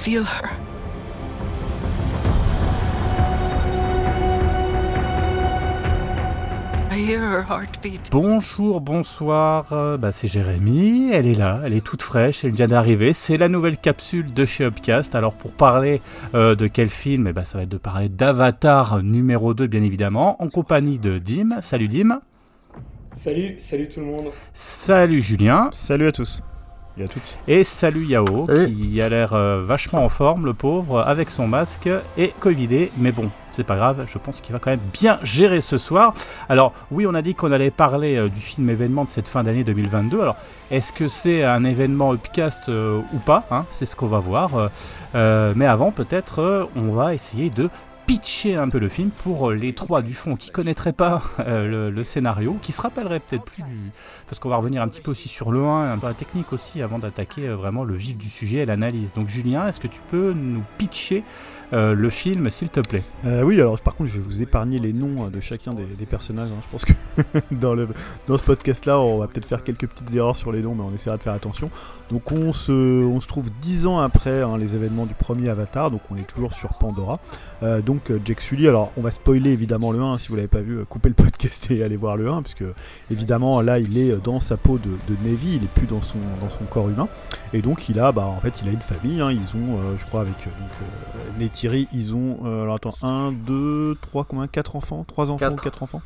feel her. I hear her heartbeat. Bonjour, bonsoir, euh, bah, c'est Jérémy, elle est là, elle est toute fraîche, elle vient d'arriver, c'est la nouvelle capsule de chez Upcast. Alors pour parler euh, de quel film, eh ben, ça va être de parler d'Avatar numéro 2 bien évidemment, en compagnie de Dim. Salut Dim. Salut, salut tout le monde. Salut Julien. Salut à tous et à toutes. Et salut Yao, Salut. qui a l'air euh, vachement en forme, le pauvre, avec son masque et Covidé. Mais bon, c'est pas grave, je pense qu'il va quand même bien gérer ce soir. Alors, oui, on a dit qu'on allait parler euh, du film événement de cette fin d'année 2022. Alors, est-ce que c'est un événement upcast euh, ou pas hein? C'est ce qu'on va voir. Mais avant, peut-être, euh, on va essayer de pitcher un peu le film pour euh, les trois du fond qui connaîtraient pas euh, le, scénario, qui se rappelleraient peut-être plus du, parce qu'on va revenir un petit peu aussi sur le 1, un peu la technique aussi, avant d'attaquer euh, vraiment le vif du sujet et l'analyse. Donc Julien, est-ce que tu peux nous pitcher euh, le film, s'il te plaît Euh, oui, alors par contre, je vais vous épargner les noms euh, de chacun des, personnages. hein. Je pense que dans, ce podcast-là, on va peut-être faire quelques petites erreurs sur les noms, mais on essaiera de faire attention. Donc, on se, trouve dix ans après hein, les événements du premier Avatar, donc on est toujours sur Pandora. Euh, donc, Jack Sully, alors on va spoiler évidemment le 1, si vous l'avez pas vu, coupez le podcast et allez voir le 1, puisque évidemment là, il est dans sa peau de, de Navy, il est plus dans son, corps humain. Et donc, il a, bah, en fait, il a une famille. hein. ils ont, je crois, avec donc, euh, Neytiri, ils ont, euh, alors attends, 1, 2, 3, combien? 4 enfants? 3 enfants Quatre. 4 enfants?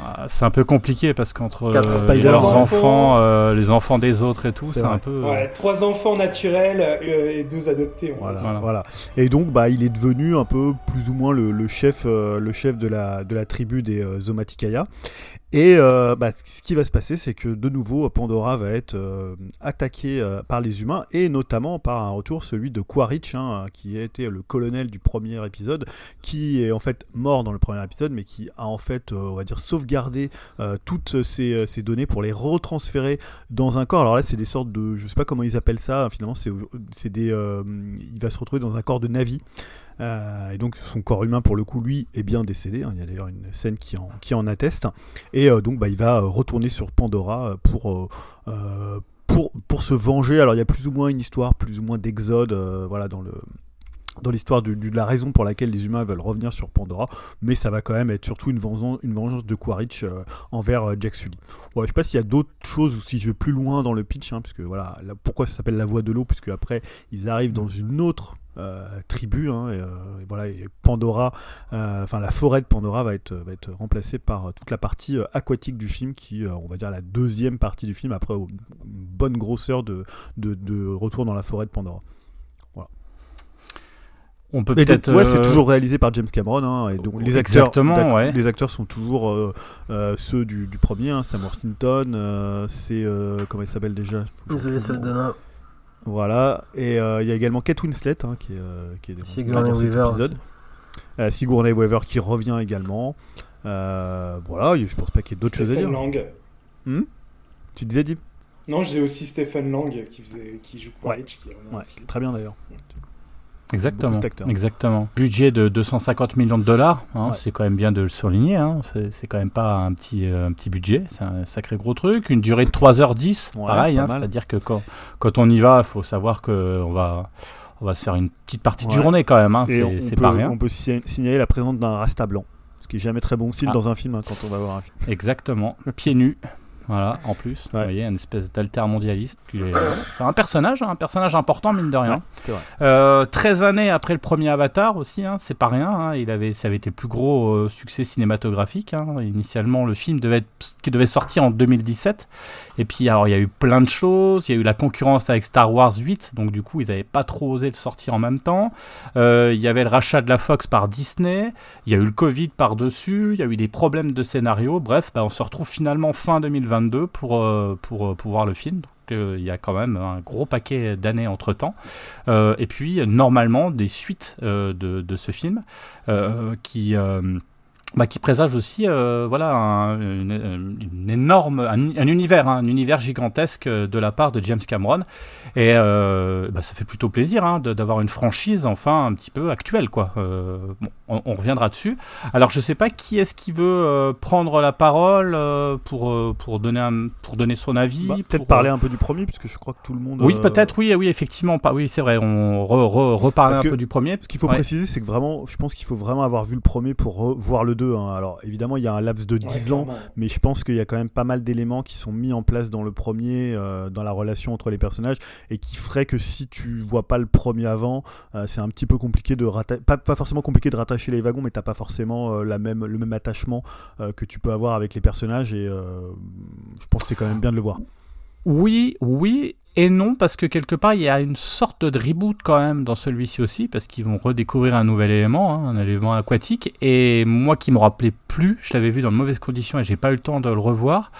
Ah, C'est un peu compliqué parce qu'entre Quatre euh, leurs enfants. euh, les enfants des autres et tout, C'est un peu. Ouais, trois enfants naturels euh, et deux adoptés. on va Voilà, voilà. Voilà. Et donc, bah, il est devenu un peu plus ou moins le, le chef, euh, le chef de la, de la tribu des euh, Zomaticaya. Et euh, bah, ce qui va se passer, c'est que de nouveau, Pandora va être euh, attaqué euh, par les humains et notamment par un retour, celui de Quaritch, hein, qui a été le colonel du premier épisode, qui est en fait mort dans le premier épisode, mais qui a en fait, euh, on va dire, sauvegardé toutes ces, ces données pour les retransférer dans un corps. Alors là, c'est des sortes de, je sais pas comment ils appellent ça. Finalement, c'est des, il va se retrouver dans un corps de Navi. Euh, et donc son corps humain pour le coup lui est bien décédé, hein. il y a d'ailleurs une scène qui en, qui en atteste, et euh, donc bah, il va euh, retourner sur Pandora pour, pour, pour se venger, alors il y a plus ou moins une histoire, plus ou moins d'exode voilà, dans le dans l'histoire de, de la raison pour laquelle les humains veulent revenir sur Pandora, mais ça va quand même être surtout une vengeance, une vengeance de Quaritch euh, envers euh, Jack Sully. Ouais, je sais pas s'il y a d'autres choses ou si je vais plus loin dans le pitch, hein, puisque voilà, là, pourquoi ça s'appelle la voie de l'eau, puisque après ils arrivent dans une autre euh, tribu, hein, et, euh, et voilà, et Pandora, euh, enfin la forêt de Pandora va être, va être remplacée par toute la partie euh, aquatique du film, qui, euh, on va dire, la deuxième partie du film, après une bonne grosseur de, de, de retour dans la forêt de Pandora. On peut peut-être. ouais, euh, c'est toujours réalisé par James Cameron, hein, et donc les acteurs, Exactement, ouais. les acteurs sont toujours euh, euh, ceux du, du premier, hein, Sam Worthington, euh, c'est euh, comment il s'appelle déjà? Zoé Saldana. Voilà, et euh, il y a également Kate Winslet hein, qui est, euh, qui est dans- Sigourney dans cet Weaver épisode. Euh, Sigourney Weaver qui revient également. Euh, voilà, je pense pas qu'il y ait d'autres choses à Stephen dire. Lang. Hmm tu disais, Deep Non, j'ai aussi Stephen Lang qui, faisait, qui joue Quaritch. Qui revient Ouais, aussi. très bien d'ailleurs. Exactement. Exactement. Budget de 250 millions de dollars, hein, Ouais. c'est quand même bien de le souligner. Hein, c'est quand même pas un petit, euh, un petit budget, c'est un sacré gros truc. Une durée de 3h10, Ouais, pareil, hein, c'est-à-dire que quand, quand on y va, il faut savoir qu'on va, on va se faire une petite partie de journée quand même, hein, c'est pas rien. on peut si- signaler la présence d'un rasta blanc, ce qui est jamais très bon style Ah. dans un film quand on va voir un film. Exactement, pieds nus. Voilà, en plus, vous voyez, une espèce d'altermondialiste. C'est un personnage, hein, un personnage important, mine de rien. Ouais, c'est vrai. Euh, 13 années après le premier Avatar aussi, hein, c'est pas rien. hein, il avait, ça avait été le plus gros euh, succès cinématographique. hein. Initialement, le film devait, être- qui devait sortir en 2017. Et puis, alors, il y a eu plein de choses. Il y a eu la concurrence avec Star Wars 8. Donc, du coup, ils n'avaient pas trop osé le sortir en même temps. Euh, il y avait le rachat de la Fox par Disney. Il y a eu le Covid par-dessus. Il y a eu des problèmes de scénario. Bref, bah, on se retrouve finalement fin 2022 pour, euh, pour, euh, pour voir le film. Donc, il y a quand même un gros paquet d'années entre temps. et puis, normalement, des suites de, de ce film qui. Euh, bah, qui présage aussi euh, voilà un, une, une, énorme un, un univers hein, un univers gigantesque de la part de James Cameron. Et euh, bah, ça fait plutôt plaisir hein, d'avoir une franchise enfin un petit peu actuelle quoi. Euh, bon, on, on, reviendra dessus. Alors je sais pas qui est-ce qui veut euh, prendre la parole euh, pour pour donner un, pour donner son avis bah, peut-être parler un peu du premier puisque je crois que tout le monde oui peut-être oui oui effectivement pas oui c'est vrai on re, re, reparle un peu du premier. ce qu'il faut ouais. préciser c'est que vraiment je pense qu'il faut vraiment avoir vu le premier pour voir le 2 hein. alors évidemment il y a un laps de 10 ouais, ans mais je pense qu'il y a quand même pas mal d'éléments qui sont mis en place dans le premier euh, dans la relation entre les personnages et qui ferait que si tu vois pas le premier avant euh, c'est un petit peu compliqué de rattacher pas, pas, forcément compliqué de rattacher les wagons mais t'as pas forcément euh, la même, le même attachement euh, que tu peux avoir avec les personnages et euh, je pense que c'est quand même bien de le voir oui oui et non, parce que quelque part, il y a une sorte de reboot quand même dans celui-ci aussi, parce qu'ils vont redécouvrir un nouvel élément, hein, un élément aquatique. Et moi qui me rappelais plus, je l'avais vu dans de mauvaises conditions et j'ai pas eu le temps de le revoir.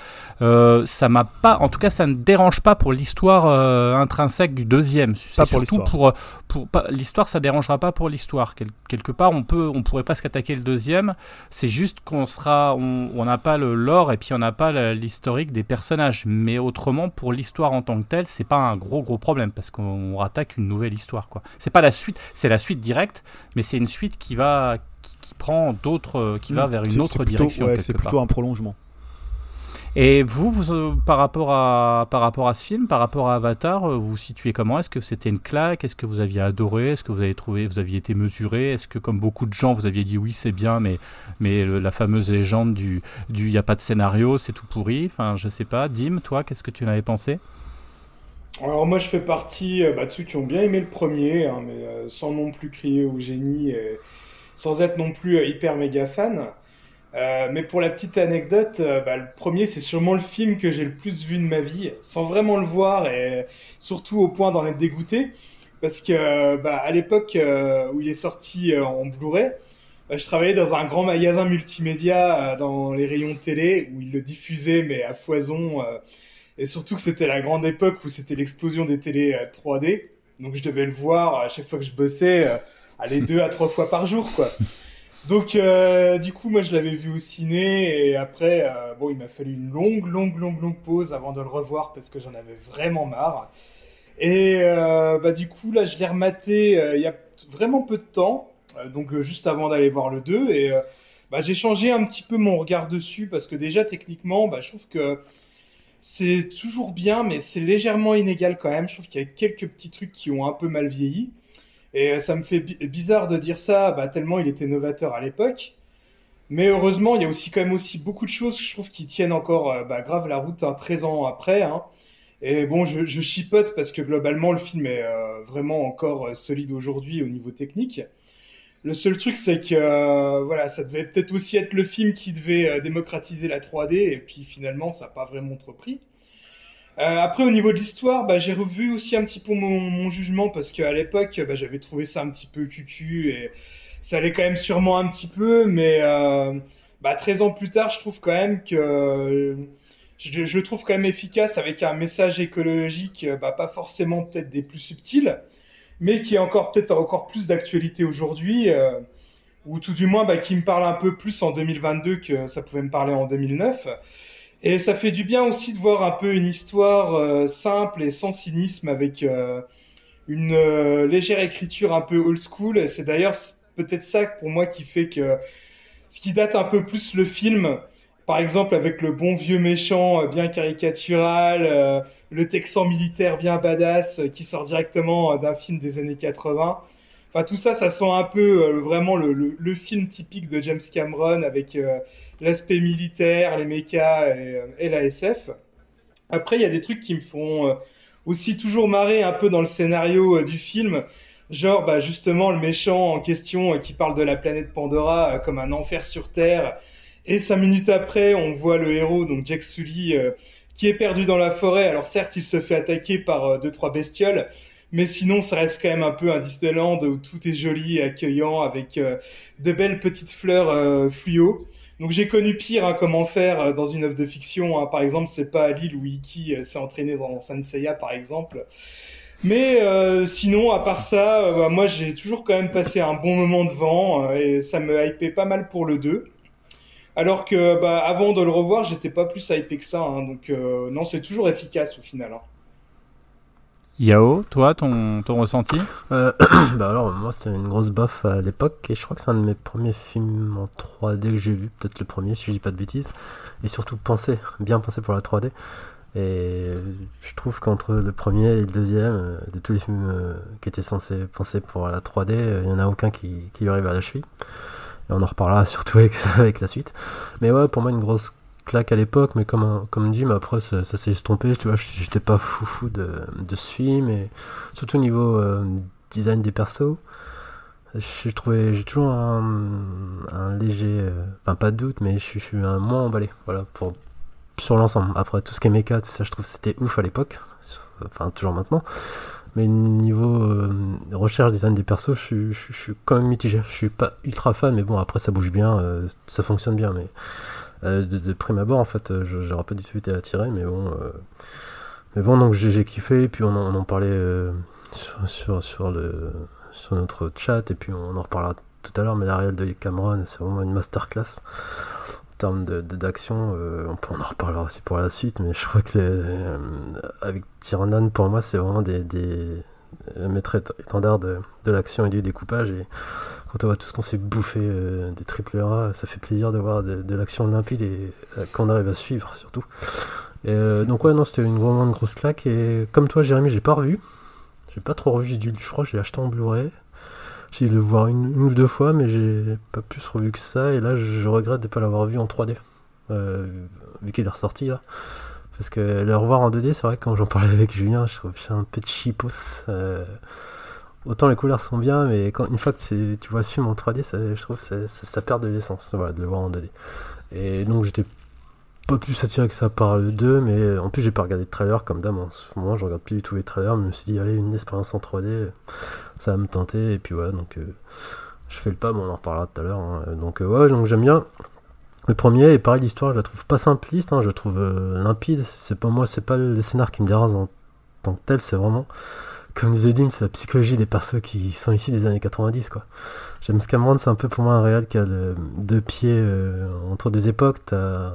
Euh, ça m'a pas, en tout cas, ça ne dérange pas pour l'histoire euh, intrinsèque du deuxième. C'est surtout pour, pour, pour l'histoire, ça dérangera pas pour l'histoire. Quel, quelque part, on peut, on pourrait presque attaquer le deuxième. C'est juste qu'on sera, on n'a pas le lore et puis on n'a pas l'historique des personnages. Mais autrement, pour l'histoire en tant que telle, c'est pas un gros gros problème parce qu'on attaque une nouvelle histoire quoi. C'est pas la suite, c'est la suite directe, mais c'est une suite qui va qui, qui prend d'autres qui mmh, va vers une autre plutôt, direction. Ouais, c'est plutôt un prolongement. Et vous, vous euh, par, rapport à, par rapport à ce film, par rapport à Avatar, euh, vous vous situez comment? Est-ce que c'était une claque? Est-ce que vous aviez adoré? Est-ce que vous avez trouvé, vous aviez été mesuré? Est-ce que, comme beaucoup de gens, vous aviez dit oui, c'est bien, mais, mais le, la fameuse légende du il n'y a pas de scénario, c'est tout pourri Enfin, je sais pas. Dim, toi, qu'est-ce que tu en avais pensé? Alors moi je fais partie euh, bah, de ceux qui ont bien aimé le premier, hein, mais euh, sans non plus crier au génie, et sans être non plus euh, hyper méga fan. Euh, mais pour la petite anecdote, euh, bah, le premier c'est sûrement le film que j'ai le plus vu de ma vie, sans vraiment le voir et surtout au point d'en être dégoûté, parce que bah, à l'époque où il est sorti en Blu-ray, je travaillais dans un grand magasin multimédia dans les rayons télé où il le diffusait mais à foison et surtout que c'était la grande époque où c'était l'explosion des télés 3D. Donc je devais le voir à chaque fois que je bossais, euh, aller deux à trois fois par jour, quoi. Donc euh, du coup, moi je l'avais vu au ciné et après, euh, bon, il m'a fallu une longue, longue, longue, longue pause avant de le revoir parce que j'en avais vraiment marre. Et euh, bah du coup, là, je l'ai rematé euh, il y a vraiment peu de temps, euh, donc euh, juste avant d'aller voir le 2 et euh, bah, j'ai changé un petit peu mon regard dessus parce que déjà techniquement, bah, je trouve que c'est toujours bien, mais c'est légèrement inégal quand même. Je trouve qu'il y a quelques petits trucs qui ont un peu mal vieilli. Et ça me fait bizarre de dire ça, bah, tellement il était novateur à l'époque. Mais heureusement, il y a aussi quand même aussi beaucoup de choses que je trouve qui tiennent encore bah, grave la route hein, 13 ans après. Hein. Et bon, je, chipote parce que globalement, le film est euh, vraiment encore euh, solide aujourd'hui au niveau technique. Le seul truc, c'est que euh, voilà, ça devait peut-être aussi être le film qui devait euh, démocratiser la 3D, et puis finalement, ça n'a pas vraiment entrepris. Euh, après, au niveau de l'histoire, bah, j'ai revu aussi un petit peu mon, jugement, parce qu'à l'époque, bah, j'avais trouvé ça un petit peu cucu, et ça allait quand même sûrement un petit peu, mais euh, bah, 13 ans plus tard, je trouve quand même que... Je, trouve quand même efficace avec un message écologique, pas forcément peut-être des plus subtils, mais qui est encore peut-être encore plus d'actualité aujourd'hui, euh, ou tout du moins bah, qui me parle un peu plus en 2022 que ça pouvait me parler en 2009. Et ça fait du bien aussi de voir un peu une histoire euh, simple et sans cynisme avec euh, une euh, légère écriture un peu old school. Et c'est d'ailleurs peut-être ça pour moi qui fait que ce qui date un peu plus le film, par exemple avec le bon vieux méchant euh, bien caricatural, euh, le texan militaire bien badass euh, qui sort directement d'un film des années 80. Enfin tout ça, ça sent un peu vraiment le, film typique de James Cameron avec l'aspect militaire, les mechas et, et, la SF. Après, il y a des trucs qui me font aussi toujours marrer un peu dans le scénario du film. Genre, bah, justement, le méchant en question qui parle de la planète Pandora comme un enfer sur Terre et cinq minutes après, on voit le héros, donc Jack Sully, euh, qui est perdu dans la forêt. Alors certes, il se fait attaquer par euh, deux trois bestioles, mais sinon, ça reste quand même un peu un Disneyland où tout est joli et accueillant avec euh, de belles petites fleurs euh, fluo. Donc j'ai connu pire hein, comment faire dans une œuvre de fiction. Hein. Par exemple, c'est pas à Lille où Iki s'est entraîné dans Sanseiya, par exemple. Mais sinon, à part ça, bah, moi j'ai toujours quand même passé un bon moment devant euh, et ça me hypait pas mal pour le 2. Alors que bah, avant de le revoir, j'étais pas plus hypé que ça. hein. donc euh, non, c'est toujours efficace au final. hein. Yao, toi, ton, ton ressenti? Euh, bah alors, moi, c'était une grosse baffe à l'époque, et je crois que c'est un de mes premiers films en 3D que j'ai vu, peut-être le premier, si je dis pas de bêtises, et surtout pensé, bien pensé pour la 3D. Et je trouve qu'entre le premier et le deuxième, euh, de tous les films qui étaient censés penser pour la 3D, euh, il y en a aucun qui, qui lui arrive à la cheville. Et on en reparlera surtout avec, la suite. Mais ouais, pour moi, une grosse claque à l'époque, mais comme, dit, après ça, s'est estompé, tu vois, j'étais pas foufou de, de ce film, et surtout au niveau euh, design des persos, j'ai toujours un, léger, euh, enfin pas de doute, mais je, suis- un moins emballé, voilà, pour, sur l'ensemble. Après tout ce qui est méca, tout ça, je trouve c'était ouf à l'époque, enfin toujours maintenant, mais niveau euh, recherche design des persos, je, suis- quand même mitigé. Je suis pas ultra fan, mais bon, après ça bouge bien, euh, ça fonctionne bien, mais euh, de, prime abord, en fait, j'aurais pas du tout été attiré, mais bon. mais bon, donc j'ai kiffé, et puis on en, parlait sur, sur, notre chat, et puis on en reparlera tout à l'heure, mais l'Ariel de Cameron, c'est vraiment une masterclass termes d'action. euh, on, peut- en reparlera aussi pour la suite, mais je crois que euh, avec Tyrannon, pour moi, c'est vraiment des, des euh, maîtres éte- étendards de, de l'action et du découpage. Et quand on voit tout ce qu'on s'est bouffé des triple A, ça fait plaisir de voir de, l'action limpide et qu'on arrive à suivre surtout. Donc ouais, non, c'était une, vraiment grosse claque. Et comme toi, Jérémy, j'ai pas revu. J'ai pas trop revu. Je crois que j'ai acheté en Blu-ray. J'ai dû le voir une, ou deux fois, mais j'ai pas plus revu que ça. Et là, je regrette de pas l'avoir vu en 3D. euh, vu qu'il est ressorti là. Parce que le revoir en 2D, c'est vrai que quand j'en parlais avec Julien, je trouve que un peu de cheapos. euh, autant les couleurs sont bien, mais quand, une fois que tu vois ce film en 3D, ça, je trouve que ça, ça- ça perd de l'essence voilà, de le voir en 2D. Et donc j'étais pas plus attiré que ça par le 2, mais en plus j'ai pas regardé de trailer comme d'hab. En ce moment, je regarde plus du tout les trailers, mais je me suis dit, allez, une expérience en 3D, ça va me tenter. Et puis voilà, donc euh, je fais le pas, mais on en reparlera tout à l'heure. hein. Donc euh, ouais, donc j'aime bien. Le premier, et pareil, l'histoire, je la trouve pas simpliste, hein, je la trouve euh, limpide. C'est pas moi, c'est pas le scénar qui me dérange en tant que tel, c'est vraiment, comme disait Dim, c'est la psychologie des persos qui sont ici des années 90, quoi. James Cameron, c'est un peu pour moi un réal qui a deux pieds entre deux époques. T'as-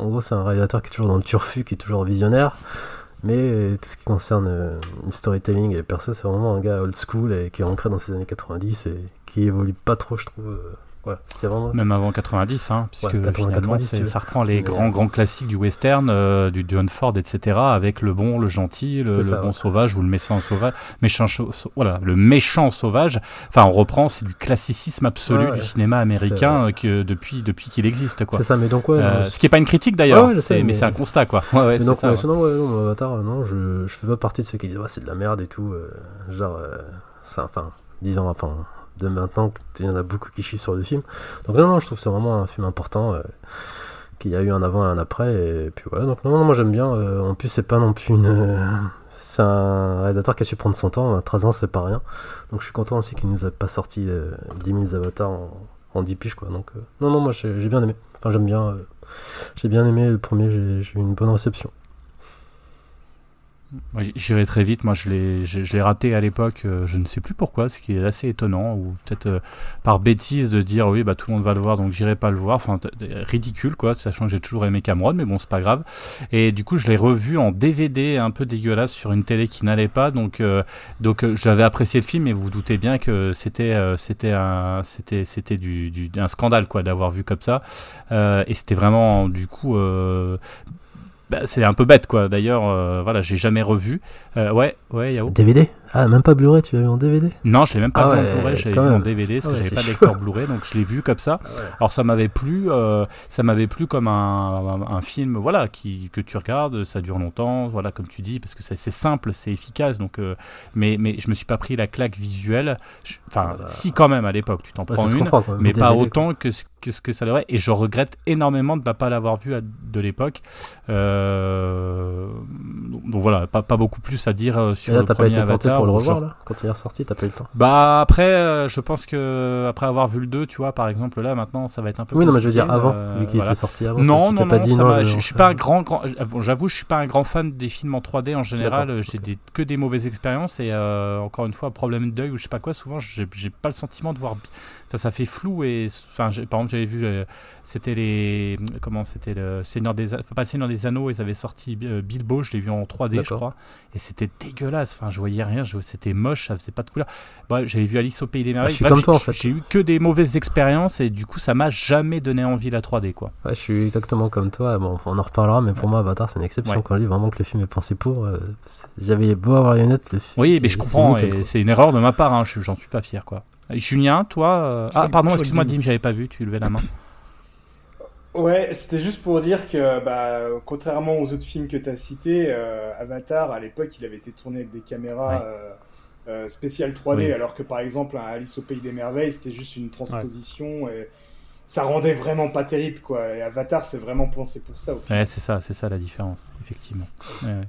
En gros, c'est un réalisateur qui est toujours dans le turfu, qui est toujours visionnaire. Mais tout ce qui concerne euh, le storytelling et les persos, c'est vraiment un gars old school et qui est ancré dans ces années 90 et qui évolue pas trop, je trouve. euh, vraiment. Même avant 90, hein, puisque Ouais, 80, finalement, 90, c'est- tu veux. ça reprend les grands, euh, grands classiques du western, euh, du John Ford, etc., avec le bon, le gentil, le, C'est le ça, bon sauvage ou le méchant sauvage, méchant, voilà, le méchant sauvage. Enfin, on reprend, c'est du classicisme absolu du cinéma américain euh, que depuis, depuis qu'il existe, quoi. C'est ça, mais donc. Euh, non, ce qui est pas une critique d'ailleurs, mais, mais- c'est un constat, quoi. Ouais, donc, ça, ouais, non, Avatar, non, je, je fais pas partie de ceux qui disent c'est de la merde et tout. genre, enfin, disons, enfin, de maintenant qu'il y en a beaucoup qui chient sur le film. Donc, non, non, je trouve c'est vraiment un film important. euh, qu'il y a eu un avant et un après. Et puis voilà, donc non, non moi j'aime bien. euh, en plus, c'est pas non plus une. euh, c'est un réalisateur qui a su prendre son temps. à 13 ans, c'est pas rien. Donc, je suis content aussi qu'il nous a pas sorti euh, 10 000 avatars en, en 10 piges, quoi. Donc, non, non, moi j'ai bien aimé. Enfin, j'aime bien. j'ai bien aimé le premier, j'ai eu une bonne réception. J'irai très vite. Moi, je l'ai, je, l'ai raté à l'époque. euh, je ne sais plus pourquoi, ce qui est assez étonnant, ou peut-être euh, par bêtise de dire oui, bah tout le monde va le voir, donc j'irai pas le voir. Enfin, ridicule, quoi. Sachant que j'ai toujours aimé Cameron, mais bon, c'est pas grave. Et du coup, je l'ai revu en DVD, un peu dégueulasse sur une télé qui n'allait pas. Donc, euh, donc, j'avais apprécié le film, mais vous vous doutez bien que c'était, c'était un, c'était, c'était du, un scandale, quoi, d'avoir vu comme ça. Et c'était vraiment, du coup. Bah, c'est un peu bête quoi d'ailleurs euh, voilà j'ai jamais revu Euh, ouais ouais Yao DVD Ah, même pas Blu-ray, tu l'as vu en DVD non je l'ai même pas Ah vu ouais, en Blu-ray quand vu en. DVD parce Ah que ouais, j'avais pas de lecteur Blu-ray donc je l'ai vu comme ça alors ça m'avait plu euh, ça m'avait plu comme un, un, un film voilà qui que tu regardes ça dure longtemps voilà comme tu dis parce que c'est c'est simple c'est efficace donc euh, mais mais je me suis pas pris la claque visuelle enfin Ah bah. si quand même à l'époque tu t'en Ouais, prends une comprend, quoi, mais pas autant que ce que, ce que ça l'aurait. Et je regrette énormément de ne pas l'avoir vu à- de l'époque. Euh, donc, donc voilà, pas, pas beaucoup plus à dire euh, sur là, le t'as pas premier été tenté Avatar. pour le revoir genre- là Quand il est ressorti, t'as pas eu le temps Bah après, euh, je pense que après avoir vu le 2, tu vois, par exemple, là maintenant, ça va être un peu. Oui, non, mais je veux dire avant, vu qu'il voilà. était sorti avant. Non, non, non, dit ça non, va, je suis pas un grand, grand bon, j'avoue, je suis pas un grand fan des films en 3D en général. J'ai que des mauvaises expériences et euh, encore une fois, problème d'œil ou je sais pas quoi. Souvent, j'ai pas le sentiment de voir. Ça, ça fait flou et enfin, j'ai- par exemple, j'avais vu, euh, c'était les comment, c'était le Seigneur des, pas le Seigneur des Anneaux. Ils avaient sorti euh, Bilbo, je l'ai vu en 3D, je crois, et c'était dégueulasse. Enfin, je voyais rien, je- c'était moche, ça faisait pas de couleur. Bref, j'avais vu Alice au pays des merveilles. Ah, je suis Bref, comme toi, en j'ai- fait. J'ai eu que des mauvaises expériences et du coup, ça m'a jamais donné envie la 3D, quoi. Ouais, je suis exactement comme toi. Bon, on en reparlera, mais pour moi, Avatar, c'est une exception. Ouais. Quand on dit vraiment que le film est pensé pour, euh, j'avais beau avoir les lunettes, le film. Oui, mais je comprends, nickel, et quoi. c'est une erreur de ma part, hein, je- j'en suis pas fier, quoi. Julien, toi... euh, Ah, pardon, excuse-moi, Dim. J'avais pas vu, tu levais la main. Ouais, c'était juste pour dire que, bah, contrairement aux autres films que tu as cités, euh, Avatar, à l'époque, il avait été tourné avec des caméras Ouais. euh, euh, spéciales 3D, Oui. alors que par exemple, un Alice au Pays des Merveilles, c'était juste une transposition et ça rendait vraiment pas terrible, quoi. Et Avatar, c'est vraiment pensé pour ça. au. Ouais, c'est ça, c'est ça la différence, effectivement. Ouais, ouais.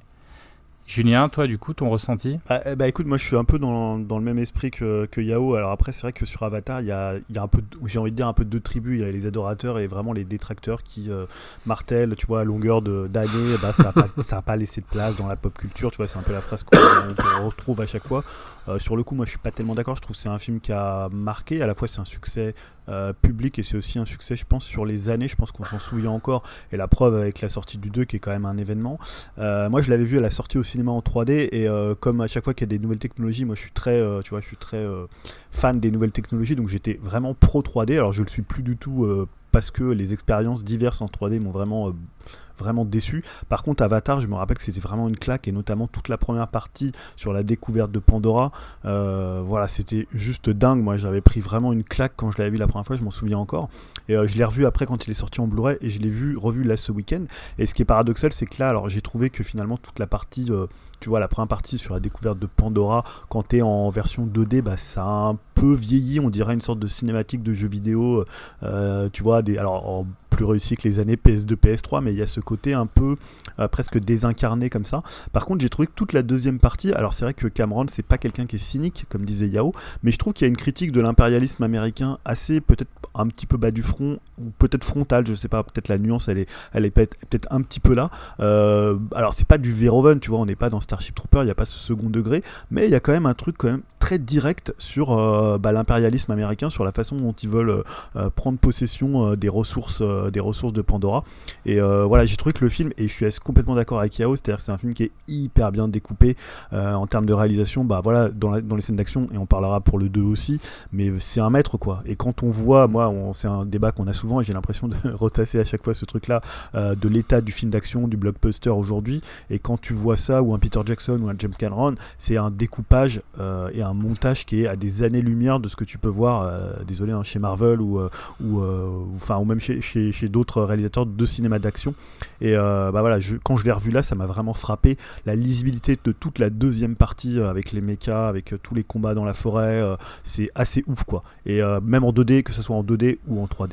Julien, toi, du coup, ton ressenti? Bah, eh bah, écoute, moi je suis un peu dans, le même esprit que, que Yao. Alors après, c'est vrai que sur Avatar, il y a, un peu, de- j'ai envie de dire un peu deux tribus. Il y a les adorateurs et vraiment les détracteurs qui euh, martèlent, tu vois, à longueur de- d'année, bah, ça n'a pas, pas laissé de place dans la pop culture. Tu vois, c'est un peu la phrase qu'on retrouve à chaque fois. Euh, sur le coup, moi je suis pas tellement d'accord. Je trouve que c'est un film qui a marqué. À la fois, c'est un succès euh, public et c'est aussi un succès, je pense, sur les années. Je pense qu'on s'en souvient encore. Et la preuve avec la sortie du 2 qui est quand même un événement. Euh, moi, je l'avais vu à la sortie au cinéma en 3D et comme à chaque fois qu'il y a des nouvelles technologies, moi, je suis très, tu je suis très fan des nouvelles technologies, donc j'étais vraiment pro 3D. Alors, je le suis plus du tout parce que les expériences diverses en 3D m'ont vraiment vraiment déçu. Par contre, Avatar, je me rappelle que c'était vraiment une claque et notamment toute la première partie sur la découverte de Pandora. Euh, voilà, c'était juste dingue. Moi, j'avais pris vraiment une claque quand je l'avais vu la première fois, je m'en souviens encore. Et euh, je l'ai revu après quand il est sorti en Blu-ray et je l'ai vu revu là ce week-end. Et ce qui est paradoxal, c'est que là, alors j'ai trouvé que finalement toute la partie, euh, tu vois, la première partie sur la découverte de Pandora, quand t'es en version 2D, bah ça a un peu vieilli. On dirait une sorte de cinématique de jeu vidéo. euh, tu vois, des, alors plus réussi que les années PS2, PS3, mais il y a ce côté un peu euh, presque désincarné comme ça. Par contre, j'ai trouvé que toute la deuxième partie, alors c'est vrai que Cameron, c'est pas quelqu'un qui est cynique, comme disait Yao, mais je trouve qu'il y a une critique de l'impérialisme américain assez peut-être un petit peu bas du front, ou peut-être frontale, je sais pas, peut-être la nuance, elle est, elle est peut-être un petit peu là. Euh, alors c'est pas du Verhoeven, tu vois, on n'est pas dans Starship Trooper, il n'y a pas ce second degré, mais il y a quand même un truc quand même très direct sur euh, bah, l'impérialisme américain, sur la façon dont ils veulent euh, prendre possession euh, des ressources, des ressources de Pandora. Et voilà, j'ai trouvé que le film, et je suis complètement d'accord avec Yao, c'est-à-dire que c'est un film qui est hyper bien découpé en termes de réalisation. Bah voilà, dans, dans les scènes d'action, et on parlera pour le 2 aussi, mais c'est un maître quoi. Et quand on voit, moi, c'est un débat qu'on a souvent, et j'ai l'impression de retasser à chaque fois ce truc-là, de l'état du film d'action, du blockbuster aujourd'hui. Et quand tu vois ça, ou un Peter Jackson, ou un James Cameron, c'est un découpage euh, et un montage qui est à des années-lumière de ce que tu peux voir, euh, désolé, hein, chez Marvel ou, euh, enfin, ou même chez, d'autres réalisateurs de cinéma d'action. Et bah voilà, quand je l'ai revu là, ça m'a vraiment frappé. La lisibilité de toute la deuxième partie avec les mechas, avec tous les combats dans la forêt, c'est assez ouf quoi. Et même en 2D, que ce soit en 2D ou en 3D.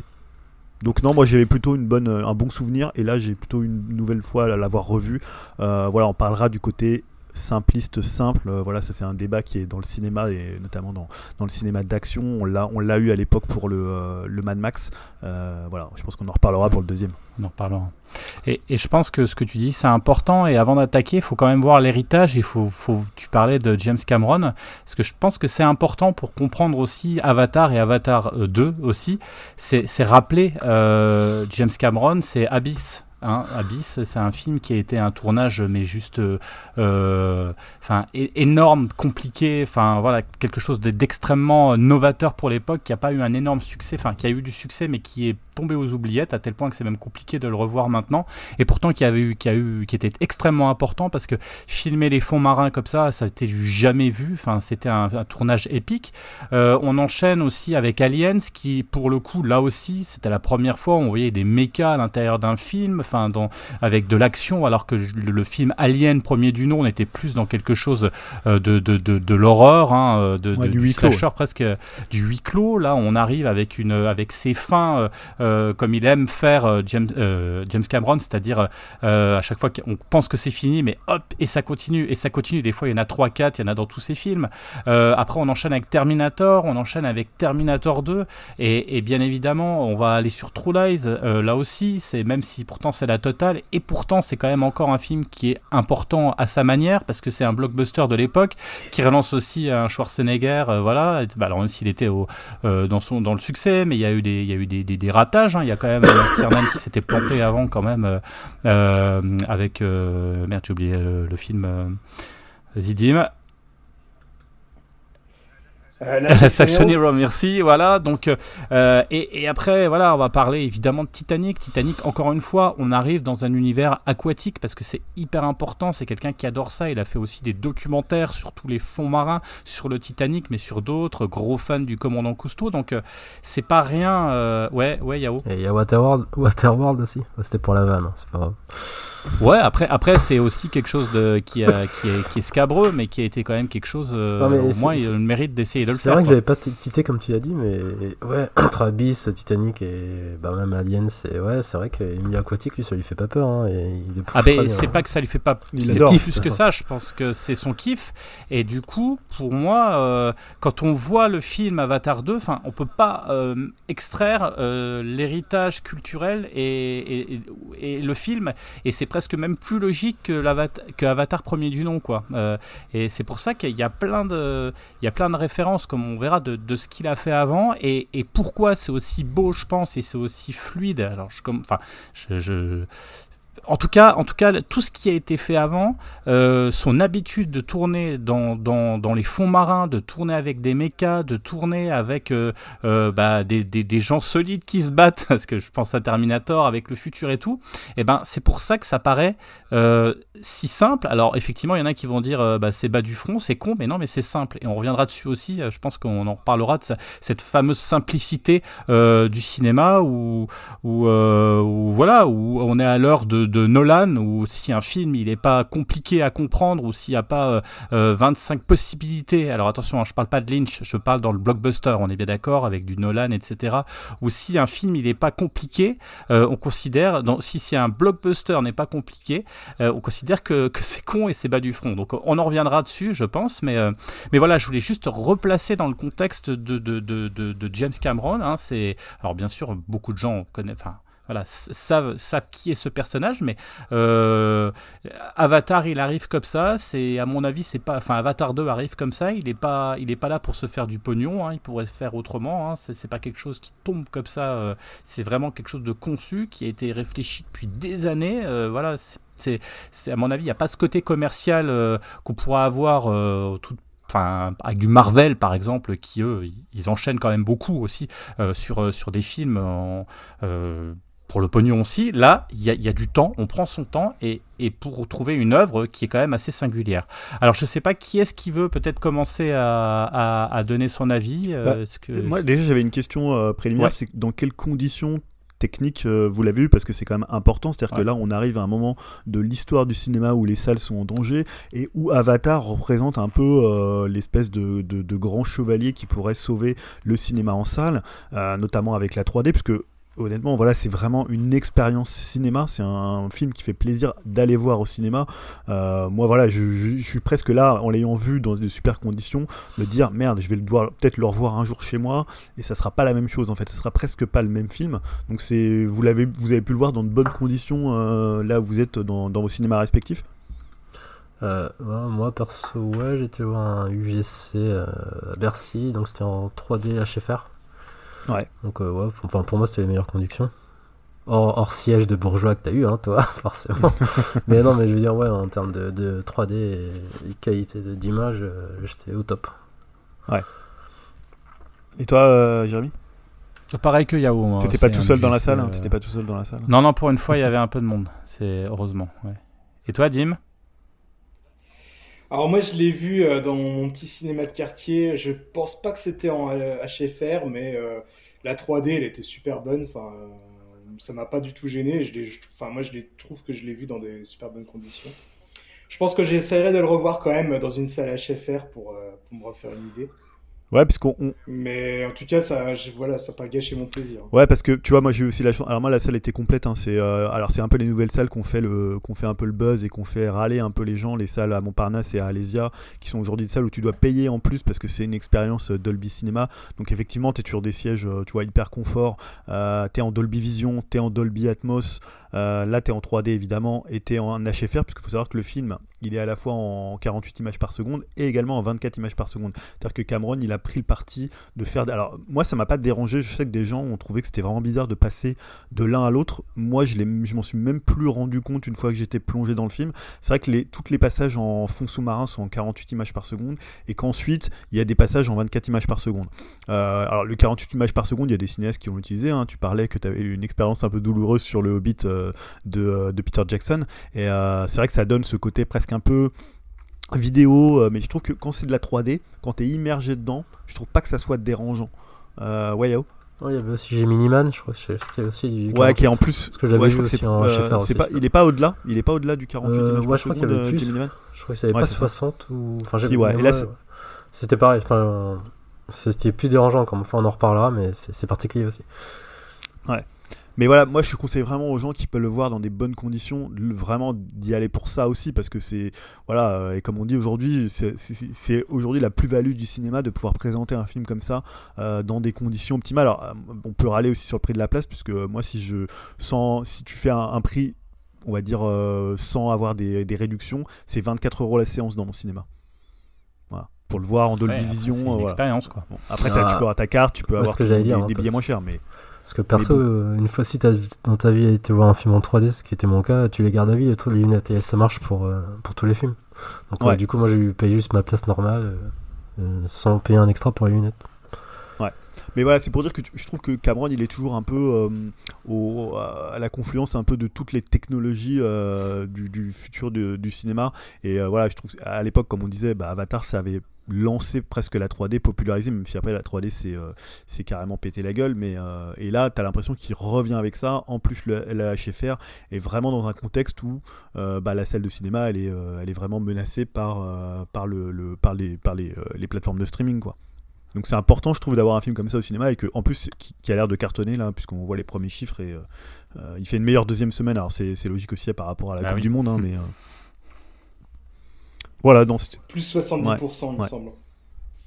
Donc non, moi j'avais plutôt une bonne, euh, un bon souvenir et là j'ai plutôt une nouvelle fois à l'avoir revu. Euh, voilà, on parlera du côté simpliste, simple. Euh, voilà, ça c'est un débat qui est dans le cinéma et notamment dans, dans le cinéma d'action. On l'a, on l'a eu à l'époque pour le, euh, le Mad Max. Euh, voilà, je pense qu'on en reparlera pour le deuxième. On en reparlera. Et, et je pense que ce que tu dis, c'est important. Et avant d'attaquer, il faut quand même voir l'héritage. Il faut, faut, tu parlais de James Cameron, parce que je pense que c'est important pour comprendre aussi Avatar et Avatar euh, 2 aussi. C'est rappeler James Cameron, c'est Abyss. Hein, Abyss, c'est un film qui a été un tournage, mais juste, euh, euh, enfin, énorme, compliqué, enfin voilà, quelque chose de- d'extrêmement novateur pour l'époque, qui a pas eu un énorme succès, enfin qui a eu du succès, mais qui est tombé aux oubliettes à tel point que c'est même compliqué de le revoir maintenant. Et pourtant, qui avait eu, qui a eu, qui était extrêmement important parce que filmer les fonds marins comme ça, ça du jamais vu. Enfin, c'était un, tournage épique. Euh, on enchaîne aussi avec Aliens, qui pour le coup, là aussi, c'était la première fois où on voyait des mechas à l'intérieur d'un film, enfin, dans, avec de l'action, alors que le, le film Alien, premier du nom, on était plus dans quelque chose euh, de, de, de, de l'horreur, hein, euh, de, Ouais, du du slasher presque, du huis clos. Là, on arrive avec une, avec ces fins. euh, euh, comme il aime faire euh, James, euh, James Cameron, c'est-à-dire euh, à chaque fois qu'on pense que c'est fini, mais hop, et ça continue, et ça continue. Des fois, il y en a 3-4, il y en a dans tous ses films. Euh, après, on enchaîne avec Terminator, on enchaîne avec Terminator 2, et, et bien évidemment, on va aller sur True Lies, euh, là aussi, c'est même si pourtant c'est la totale, et pourtant c'est quand même encore un film qui est important à sa manière, parce que c'est un de l'époque, qui relance aussi un Schwarzenegger, euh, voilà, bah, alors même s'il était au, euh, dans, son, dans le succès, mais il y a eu des, il y a eu des, des, ratages, hein. il y a quand même Kiernan qui s'était planté avant quand même, euh, avec, merde j'ai oublié le, film, Zidim, Euh, la Rome, merci. Voilà. Donc, euh, et, et après, voilà, on va parler évidemment de Titanic. Titanic, encore une fois, on arrive dans un univers aquatique parce que c'est hyper important. C'est quelqu'un qui adore ça. Il a fait aussi des documentaires sur tous les fonds marins, sur le Titanic, mais sur d'autres. Gros fan du commandant Cousteau. Donc, euh, c'est pas rien. euh, ouais, ouais, Yao. Et il y a Waterworld, Waterworld aussi. C'était pour la vanne, hein, c'est pas grave. Ouais. Après, après, c'est aussi quelque chose de qui, a, qui, est, qui est scabreux, mais qui a été quand même quelque chose. euh, Non, au moins, il a le mérite d'essayer de le C'est vrai que j'avais pas cité comme tu l'as dit, mais ouais, entre Abyss, Titanic et bah, même Alien, c'est ouais, c'est vrai que milieu aquatique, lui, ça lui fait pas peur. Hein, et il est Ah ben c'est hein. pas que ça lui fait pas c'est plus que ça je pense que c'est son kiff et du coup pour moi euh, quand on voit le film Avatar 2 enfin on peut pas euh, extraire euh, l'héritage culturel et, et, et- et le film et c'est presque même plus logique que l'Avatar que Avatar premier du nom quoi et c'est pour ça qu'il y a plein de il y a plein de références comme on verra de, ce qu'il a fait avant. Et, pourquoi c'est aussi beau je pense et c'est aussi fluide. Alors je comme enfin je en tout cas, en tout cas, tout ce qui a été fait avant, euh, son habitude de tourner dans, dans, les fonds marins, de tourner avec des mechas, de tourner avec euh, euh, bah, des, des, gens solides qui se battent, parce que je pense à Terminator avec le futur et tout, et ben c'est pour ça que ça paraît si simple. Alors effectivement, il y en a qui vont dire bah, c'est bas du front, c'est con, mais non, mais c'est simple. Et on reviendra dessus aussi. je pense qu'on en reparlera de cette fameuse simplicité du cinéma où, où, voilà où on est à l'heure de, de Nolan où si un film il est pas compliqué à comprendre ou s'il n'y a pas euh, euh, 25 possibilités. Alors attention hein, je parle pas de Lynch je parle dans le blockbuster on est bien d'accord avec du Nolan etc ou si un film il est pas compliqué euh, on considère si si un blockbuster n'est pas compliqué euh, on considère que, c'est con et c'est bas du front. Donc on en reviendra dessus je pense mais euh, mais voilà je voulais juste replacer dans le contexte de, James Cameron hein, c'est alors bien sûr beaucoup de gens connaissent voilà, savent, savent qui est ce personnage, mais euh, Avatar, il arrive comme ça. C'est, à mon avis, c'est pas, enfin, Avatar 2 arrive comme ça. Il est pas, il est pas là pour se faire du pognon. hein, il pourrait se faire autrement. Hein, c'est, pas quelque chose qui tombe comme ça. euh, c'est vraiment quelque chose de conçu, qui a été réfléchi depuis des années. euh, voilà, c'est, c'est, à mon avis, il n'y a pas ce côté commercial euh, qu'on pourra avoir euh, tout Enfin, avec du Marvel par exemple, qui eux, ils- enchaînent quand même beaucoup aussi euh, sur, euh, sur des films euh, pour le pognon aussi. Là, il y, a- il y a du temps, on prend son temps et, et pour trouver une œuvre qui est quand même assez singulière. Alors, je sais pas qui est-ce qui veut peut-être commencer à, à- à donner son avis. euh, Bah, que... Moi, déjà, j'avais une question euh, préliminaire Ouais. c'est dans quelles conditions techniques euh, vous l'avez vu parce que c'est quand même important c'est à dire que là on arrive à un moment de l'histoire du cinéma où les salles sont en danger et où Avatar représente un peu euh, l'espèce de, de, de grand chevalier qui pourrait sauver le cinéma en salle euh, notamment avec la 3D puisque honnêtement voilà c'est vraiment une expérience cinéma. C'est un film qui fait plaisir d'aller voir au cinéma. Euh, moi voilà je, suis presque là en l'ayant vu dans de super conditions me dire merde je vais le devoir peut-être le revoir un jour chez moi. Et ça sera pas la même chose en fait. Ce sera presque pas le même film. Donc c'est vous l'avez vous avez pu le voir dans de bonnes conditions euh, là où vous êtes dans, vos cinémas respectifs? Euh, moi perso, j'étais voir un UGC à Bercy, donc c'était en 3D HFR. Ouais. Donc euh, ouais, enfin pour moi c'était les meilleures conditions. Hors, hors siège de bourgeois que t'as eu, hein, toi, forcément. mais non, mais je veux dire, ouais, en termes de, de 3D et, et qualité de- d'image, euh, j'étais au top. et toi euh, Jérémy? Pareil que Yao. moi, t'étais pas tout un seul dans la UGC, salle hein, t'étais pas tout seul dans la salle Non, non, pour une fois, il y avait un peu de monde. C'est heureusement. ouais. Et toi, Dim? Alors moi je l'ai vu euh, dans mon petit cinéma de quartier. Je pense pas que c'était en euh, HFR, mais euh, la 3D elle était super bonne. Enfin, euh, ça m'a pas du tout gêné. Enfin moi je trouve que je l'ai vu dans des super bonnes conditions. Je pense que j'essaierai de le revoir quand même dans une salle HFR pour, euh, pour me refaire une idée. Ouais, parce qu'on. on- Mais en tout cas, ça, voilà, ça n'a pas gâché mon plaisir. Ouais, parce que tu vois, moi j'ai eu aussi la chance. Alors moi la salle était complète. Hein, c'est euh, alors c'est un peu les nouvelles salles qu'on fait le qu'on fait un peu le buzz et qu'on fait râler un peu les gens. Les salles à Montparnasse et à Alésia, qui sont aujourd'hui des salles où tu dois payer en plus parce que c'est une expérience euh, Dolby Cinema. Donc effectivement, t'es sur des sièges, euh, tu vois, hyper confort. Euh, t'es en Dolby Vision, t'es en Dolby Atmos. Euh, là, t'es en 3D évidemment et t'es en HFR puisqu'il faut savoir que le film, il est à la fois en 48 images par seconde et également en 24 images par seconde. C'est-à-dire que Cameron, il a pris le parti de faire. Alors, moi, ça m'a pas dérangé. Je sais que des gens ont trouvé que c'était vraiment bizarre de passer de l'un à l'autre. Moi, je, je m'en suis même plus rendu compte une fois que j'étais plongé dans le film. C'est vrai que les, toutes les passages en fond sous-marin sont en 48 images par seconde et qu'ensuite, il y a des passages en 24 images par seconde. Euh, alors, le 48 images par seconde, il y a des cinéastes qui l'ont utilisé. hein. Tu parlais que tu avais eu une expérience un peu douloureuse sur le Hobbit euh, de, euh, de Peter Jackson. Et euh, c'est vrai que ça donne ce côté presque un peu vidéo, euh, mais je trouve que quand c'est de la 3D, quand tu es immergé dedans, je trouve pas que ça soit dérangeant. Euh, ouais, Ouais, il y avait aussi Gemini Man, je crois que c'était aussi du. Ouais, qui est en 48. plus. Parce que ouais, vu aussi en euh, aussi, pas, il est pas au-delà, il est pas au-delà du 48 Euh, images ouais, par je crois qu'il y avait plus. Gemini Man. Je crois que c'était Ouais, pas c'est ça. 60 ou. Enfin, j'ai Si, ouais, là, C'était pareil. Enfin, c'était plus dérangeant comme enfin, on en reparlera, mais c'est particulier aussi. Mais voilà, moi je conseille vraiment aux gens qui peuvent le voir dans des bonnes conditions, vraiment d'y aller pour ça aussi, parce que c'est voilà, euh, et comme on dit aujourd'hui, c'est- aujourd'hui la plus-value du cinéma de pouvoir présenter un film comme ça euh, dans des conditions optimales. Alors, euh, on peut râler aussi sur le prix de la place, puisque moi si je sans si tu fais un, un prix, on va dire euh, sans avoir des, des réductions, c'est 24 euros la séance dans mon cinéma. Voilà, pour le voir en Dolby Ouais, Vision. c'est euh, une voilà. expérience quoi. Bon, après, Ah. tu peux avoir ta carte, tu peux avoir que des, dire, des billets moins chers, mais Parce que perso, bon. euh, une fois si t'as dans ta vie été voir un film en 3D, ce qui était mon cas, tu les gardes à vie les lunettes, et ça marche pour, euh, pour tous les films. Donc ouais, Ouais. du coup, moi j'ai payé juste ma place normale, euh, sans payer un extra pour les lunettes. Mais voilà, c'est pour dire que tu- je trouve que Cameron, il est toujours un peu euh, au- à la confluence un peu de toutes les technologies euh, du, du futur de- du cinéma. Et euh, voilà, je trouve à l'époque, comme on disait, bah, Avatar, ça avait lancé presque la 3D, popularisé, même si après la 3D c'est euh, c'est carrément pété la gueule. Mais euh, et là, tu as l'impression qu'il revient avec ça. En plus, le, la HFR est vraiment dans un contexte où euh, bah, la salle de cinéma, elle est, elle est vraiment menacée par, par, le, le- par, les, par les, les plateformes de streaming, quoi. Donc c'est important, je trouve, d'avoir un film comme ça au cinéma et que, en plus, qui, qui a l'air de cartonner là, puisqu'on voit les premiers chiffres et euh, il fait une meilleure deuxième semaine. Alors c'est c'est logique aussi par rapport à la Ah Coupe oui. du Monde, hein, mais euh, voilà. Dans ce- Plus 70%, il me ouais. semble.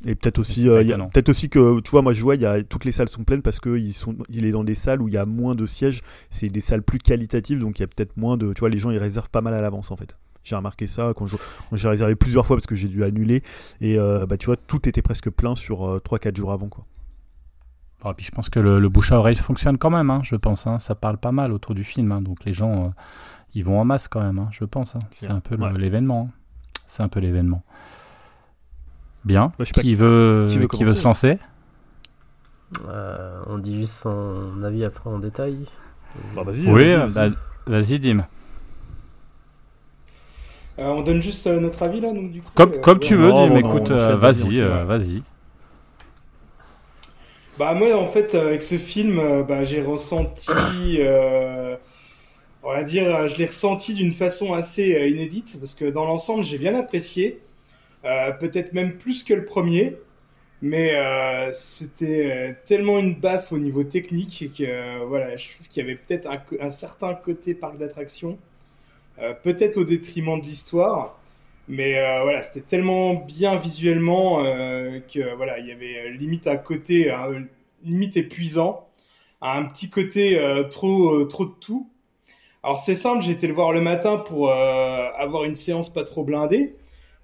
Et peut-être aussi, euh, peut-être aussi que, tu vois, moi je vois, il y a, toutes les salles sont pleines parce que ils sont, il est dans des salles où il y a moins de sièges. C'est des salles plus qualitatives, donc il y a peut-être moins de, tu vois, les gens ils réservent pas mal à l'avance en fait. J'ai remarqué ça quand j'ai réservé plusieurs fois parce que j'ai dû annuler et euh, bah tu vois, tout était presque plein sur 3-4 jours avant quoi. Bon, et puis je pense que le, le bouche à oreille fonctionne quand même, hein, je pense. hein. ça parle pas mal autour du film, hein, donc les gens, euh, ils vont en masse quand même, hein, je pense. hein. C'est un peu Ouais. l'événement. C'est un peu l'événement. Bien. Bah, qui, veut, qui veut qui veut commencer se lancer? Euh, on dit juste son avis après en détail. Bah, vas-y, Oui, vas-y, vas-y. bah, vas-y, Dim. Euh, on donne juste euh, notre avis là, donc du coup. Comme, euh, comme ouais. tu veux, non, Dim, non, écoute, euh, vas-y, vas-y, euh. Bah moi en fait avec ce film, bah, j'ai ressenti, euh, on va dire, euh, je l'ai ressenti d'une façon assez euh, inédite parce que dans l'ensemble j'ai bien apprécié, Euh, peut-être même plus que le premier, mais c'était tellement une baffe au niveau technique que voilà, je trouve qu'il y avait peut-être un, certain côté parc d'attractions, peut-être au détriment de l'histoire. Mais voilà, c'était tellement bien visuellement que voilà, il y avait limite un côté limite épuisant, un petit côté trop trop de tout. Alors c'est simple, j'ai été le voir le matin pour euh, avoir une séance pas trop blindée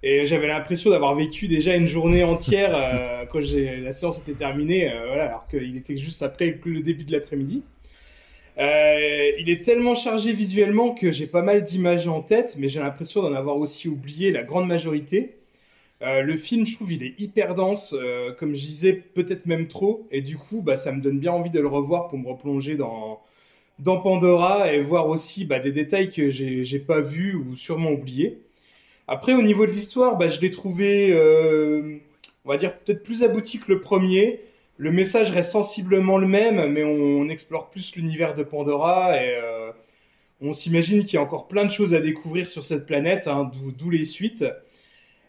et j'avais l'impression d'avoir vécu déjà une journée entière euh, quand j'ai la séance était terminée, euh, voilà, alors qu'il était juste après le début de l'après-midi. Il est tellement chargé visuellement que j'ai pas mal d'images en tête, mais j'ai l'impression d'en avoir aussi oublié la grande majorité. Le film, je trouve, il est hyper dense, comme je disais, peut-être même trop, et du coup, bah, ça me donne bien envie de le revoir pour me replonger dans, dans Pandora et voir aussi bah, des détails que j'ai pas vus ou sûrement oubliés. Après, au niveau de l'histoire, bah, je l'ai trouvé, euh, on va dire, peut-être plus abouti que le premier. Le message reste sensiblement le même, mais on, explore plus l'univers de Pandora et euh, on s'imagine qu'il y a encore plein de choses à découvrir sur cette planète, hein, d'où les suites.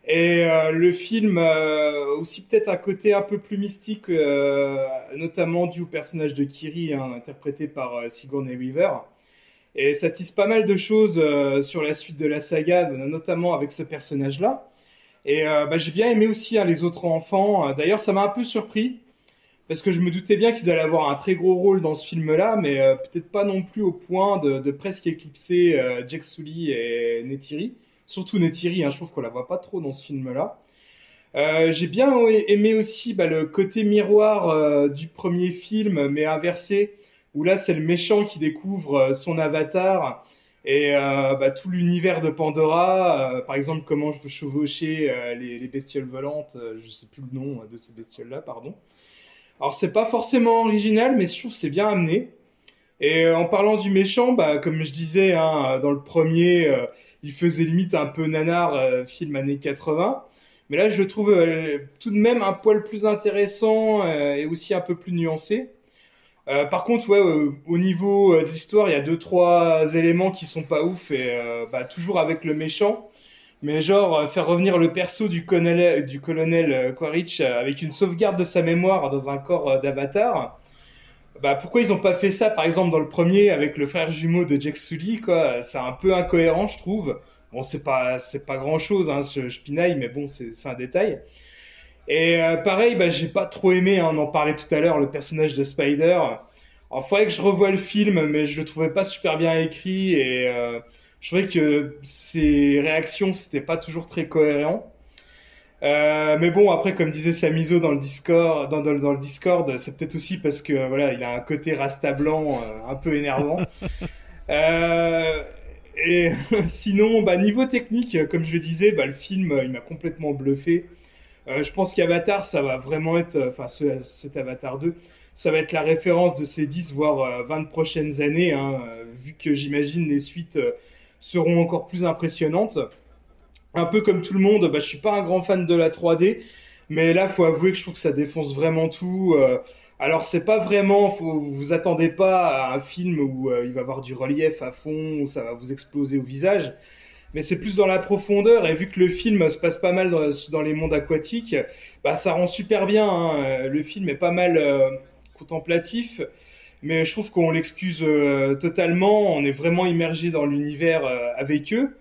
Et euh, le film euh, aussi peut-être un côté un peu plus mystique, euh, notamment dû au personnage de Kiri, hein, interprété par euh, Sigourney Weaver. Et ça tisse pas mal de choses sur la suite de la saga, notamment avec ce personnage-là. Et bah, j'ai bien aimé aussi hein, les autres enfants. D'ailleurs, ça m'a un peu surpris, parce que je me doutais bien qu'ils allaient avoir un très gros rôle dans ce film-là, mais peut-être pas non plus au point de, presque éclipser Jack Sully et Neytiri. Surtout Neytiri, hein, je trouve qu'on la voit pas trop dans ce film-là. Euh, j'ai bien aimé aussi bah, le côté miroir euh, du premier film, mais inversé, où là c'est le méchant qui découvre euh, son avatar et bah, tout l'univers de Pandora, par exemple comment je peux chevaucher les, les bestioles volantes, je sais plus le nom de ces bestioles-là, pardon. Alors c'est pas forcément original, mais je trouve c'est bien amené. Et en parlant du méchant, bah, comme je disais hein, dans le premier, il faisait limite un peu nanar, euh, film années 80. Mais là, je le trouve euh, tout de même un poil plus intéressant euh, et aussi un peu plus nuancé. Par contre, ouais, au niveau de l'histoire, il y a deux, trois éléments qui sont pas ouf et bah, toujours avec le méchant. Mais genre, faire revenir le perso du colonel, du colonel Quaritch avec une sauvegarde de sa mémoire dans un corps d'avatar. Bah, pourquoi ils ont pas fait ça, par exemple, dans le premier avec le frère jumeau de Jack Sully, quoi? C'est un peu incohérent, je trouve. Bon, c'est pas, c'est pas grand chose, hein, je, je mais bon, c'est, un détail. Et euh, pareil, bah, j'ai pas trop aimé, hein, on en parlait tout à l'heure, le personnage de Spider. Alors, faudrait que je revoie le film, mais je le trouvais pas super bien écrit et euh, je trouvais que ses réactions, c'était pas toujours très cohérent. Euh, mais bon, après, comme disait Samizo dans le Discord, dans, dans, dans le Discord, c'est peut-être aussi parce que voilà, il a un côté rasta blanc euh, un peu énervant. Euh, et sinon, bah, niveau technique, comme je le disais, bah, le film, il m'a complètement bluffé. Euh, je pense qu'Avatar, ça va vraiment être, euh, enfin, ce- cet Avatar 2, ça va être la référence de ces 10 voire euh, 20 prochaines années, hein, euh, vu que j'imagine les suites euh, seront encore plus impressionnantes. Un peu comme tout le monde, bah, je suis pas un grand fan de la 3D, mais là, faut avouer que je trouve que ça défonce vraiment tout. euh. alors, c'est pas vraiment, faut, vous vous attendez pas à un film où euh, il va avoir du relief à fond, où ça va vous exploser au visage mais c'est plus dans la profondeur et vu que le film se passe pas mal dans, les mondes aquatiques, bah ça rend super bien. hein. Euh, Le film est pas mal euh, contemplatif, mais je trouve qu'on l'excuse totalement. On est vraiment immergé dans l'univers avec eux.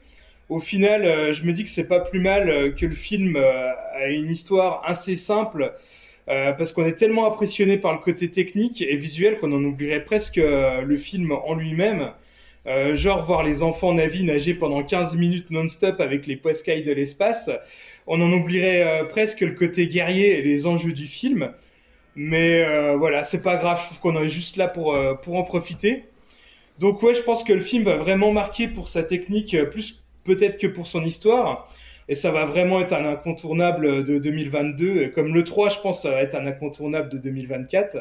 Au final, euh, je me dis que c'est pas plus mal euh, que le film euh, a une histoire assez simple. parce qu'on est tellement impressionné par le côté technique et visuel qu'on en oublierait presque le film en lui-même. Genre voir les enfants navis nager pendant 15 minutes non-stop avec les poiscailles de l'espace. On en oublierait presque le côté guerrier et les enjeux du film. Mais voilà, c'est pas grave, je trouve qu'on est juste là pour, pour en profiter. Donc ouais, je pense que le film va vraiment marquer pour sa technique, plus peut-être que pour son histoire. Et ça va vraiment être un incontournable de 2022. Et comme le 3, je pense ça va être un incontournable de 2024.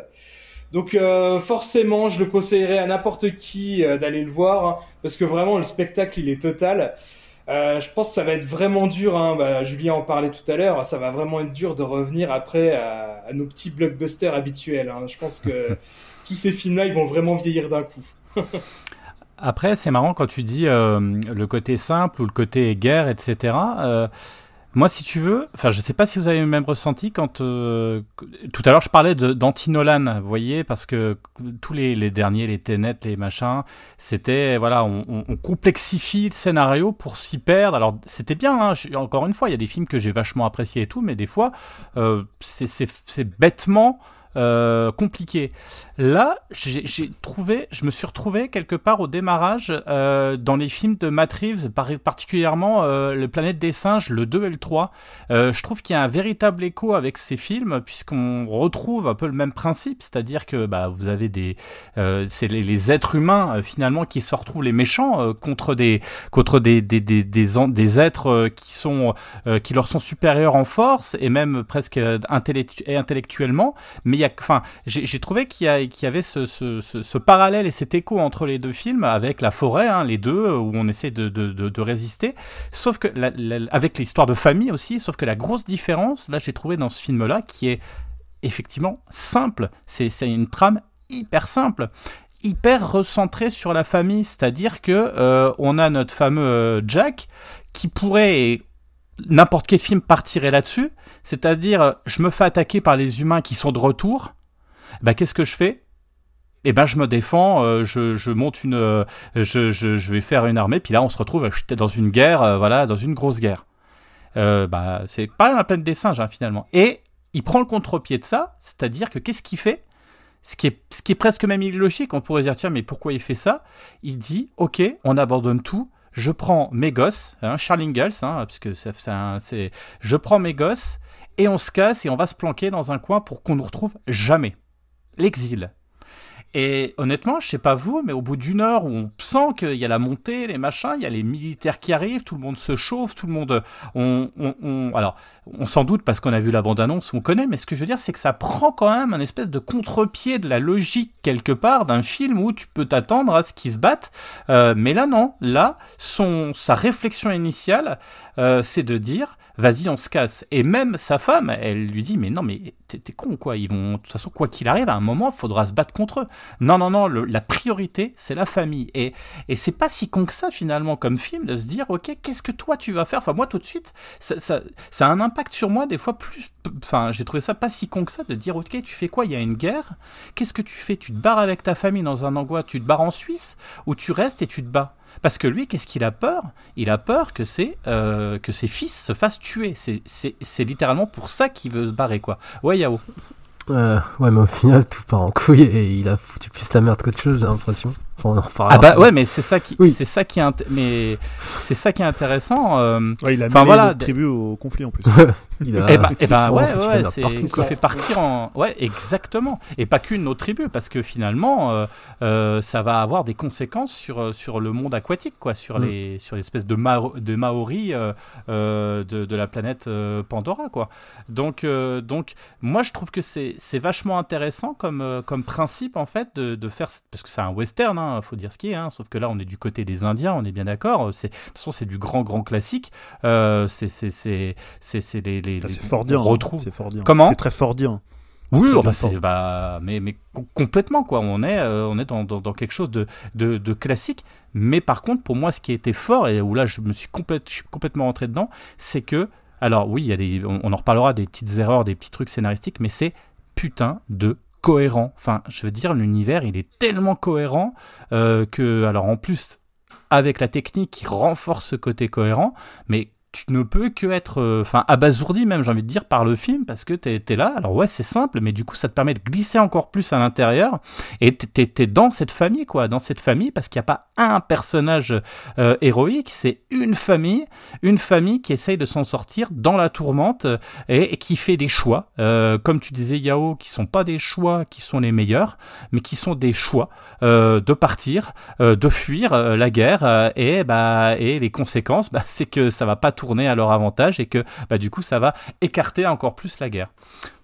Donc euh, forcément, je le conseillerais à n'importe qui euh, d'aller le voir, hein, parce que vraiment, le spectacle, il est total. Euh, je pense que ça va être vraiment dur, hein, bah, Julien en parlait tout à l'heure, ça va vraiment être dur de revenir après à, à nos petits blockbusters habituels. hein. Je pense que tous ces films-là, ils vont vraiment vieillir d'un coup. Après, c'est marrant quand tu dis euh, le côté simple ou le côté guerre, etc. Euh, moi, si tu veux, enfin, je sais pas si vous avez le même ressenti quand euh, tout à l'heure je parlais d'anti-Nolan, vous voyez, parce que tous les, derniers, les Tenet, les machins, c'était voilà, on, complexifie le scénario pour s'y perdre. Alors c'était bien, hein, encore une fois, il y a des films que j'ai vachement appréciés et tout, mais des fois c'est bêtement euh, compliqué. Là, j'ai trouvé, je me suis retrouvé quelque part au démarrage euh, dans les films de Matt Reeves, par- particulièrement euh, Le Planète des Singes, le 2 et le 3. Euh, je trouve qu'il y a un véritable écho avec ces films, puisqu'on retrouve un peu le même principe, c'est-à-dire que bah, vous avez des. c'est les, êtres humains, finalement, qui se retrouvent les méchants contre des, contre des, des, des, des, des êtres qui, sont, qui leur sont supérieurs en force et même presque intellectuellement. Mais il y a, enfin, j'ai trouvé qu'il y, y avait ce, parallèle et cet écho entre les deux films avec la forêt, hein, les deux, où on essaie de, résister. Sauf que, avec l'histoire de famille aussi, sauf que la grosse différence, là, j'ai trouvé dans ce film-là, qui est effectivement simple. C'est une trame hyper simple hyper recentrée sur la famille, c'est-à-dire que euh, on a notre fameux euh, Jack qui pourrait n'importe quel film partirait là-dessus, c'est-à-dire euh, je me fais attaquer par les humains qui sont de retour, bah qu'est-ce que je fais? Eh ben je me défends, euh, je, je, monte une, euh, je, vais faire une armée, puis là on se retrouve dans une guerre, voilà, dans une grosse guerre. bah c'est pas la peine des singes hein, finalement. Et il prend le contre-pied de ça, c'est-à-dire que qu'est-ce qu'il fait? Ce qui, est, ce qui est presque même illogique, on pourrait dire tiens mais pourquoi il fait ça? Il dit ok on abandonne tout, je prends mes gosses, hein, Charles hein, parce que c'est, je prends mes gosses et on se casse et on va se planquer dans un coin pour qu'on nous retrouve jamais. L'exil. Et honnêtement, je sais pas vous, mais au bout d'une heure où on sent qu'il y a la montée, les machins, il y a les militaires qui arrivent, tout le monde se chauffe, tout le monde. On, on, alors, on s'en doute parce qu'on a vu la bande-annonce, on connaît, mais ce que je veux dire, c'est que ça prend quand même un espèce de contre-pied de la logique quelque part d'un film où tu peux t'attendre à ce qu'ils se battent. Euh, mais là, non. Là, sa réflexion initiale, euh, c'est de dire vas-y, on se casse. Et même sa femme, elle lui dit, mais non, mais t'es, con, quoi? Ils vont, de toute façon, quoi qu'il arrive, à un moment, il faudra se battre contre eux. Non, non, non, la priorité, c'est la famille. Et, et c'est pas si con que ça, finalement, comme film, de se dire, ok, qu'est-ce que toi, tu vas faire? Enfin, moi, tout de suite, ça, ça, ça, a un impact sur moi, des fois, plus. Enfin, j'ai trouvé ça pas si con que ça, de dire, ok, tu fais quoi? Il y a une guerre. Qu'est-ce que tu fais? Tu te barres avec ta famille dans un endroit, tu te barres en Suisse, ou tu restes et tu te bats? Parce que lui, qu'est-ce qu'il a peur? Il a peur que, c'est, euh, que ses fils se fassent tuer. C'est, littéralement pour ça qu'il veut se barrer, quoi. Ouais, Yao. Euh, ouais, mais au final, tout part en couille et il a foutu plus la merde qu'autre chose, j'ai l'impression ah bah ouais, mais c'est ça qui, c'est ça qui est, mais c'est ça qui est intéressant. Euh... Ouais, il a mis voilà, tribu au conflit en plus. il a... Eh bah, eh bah ouais, ouais, c'est, il fait partir en, ouais, exactement. Et pas qu'une autre tribu, parce que finalement, euh, euh, ça va avoir des conséquences sur euh, sur le monde aquatique, quoi, sur mm. les sur l'espèce de de Maori euh, de, de la planète Pandora, quoi. Donc donc moi je trouve que c'est c'est vachement intéressant comme comme principe en fait de, de faire parce que c'est un western. Hein, faut dire ce qui est, hein, sauf que là on est du côté des Indiens, on est bien d'accord. C'est, de toute façon, c'est du grand, grand classique. C'est, c'est, c'est, c'est, les, les, c'est fordien. On retrouve. C'est fordien. Comment C'est très fordien. Oui, bah, c'est, bah, mais, mais complètement quoi. On est, euh, on est dans, dans, dans, quelque chose de, de, de, classique. Mais par contre, pour moi, ce qui était fort et où là je me suis, complète, je suis complètement rentré dedans, c'est que, alors oui, il y a des, on, on en reparlera des petites erreurs, des petits trucs scénaristiques, mais c'est putain de cohérent. Enfin, je veux dire, l'univers, il est tellement cohérent euh, que, alors en plus, avec la technique qui renforce ce côté cohérent, mais tu ne peux que être euh, enfin abasourdi même j'ai envie de dire par le film parce que tu es, là. Alors ouais c'est simple mais du coup ça te permet de glisser encore plus à l'intérieur. Et tu es, dans cette famille quoi. Dans cette famille parce qu'il n'y a pas un personnage euh, héroïque. C'est une famille une famille qui essaye de s'en sortir dans la tourmente euh, et, qui fait des choix. Comme tu disais Yao qui sont pas des choix qui sont les meilleurs mais qui sont des choix de partir de fuir la guerre et bah et les conséquences bah, c'est que ça va pas tourner à leur avantage et que bah, du coup ça va écarter encore plus la guerre.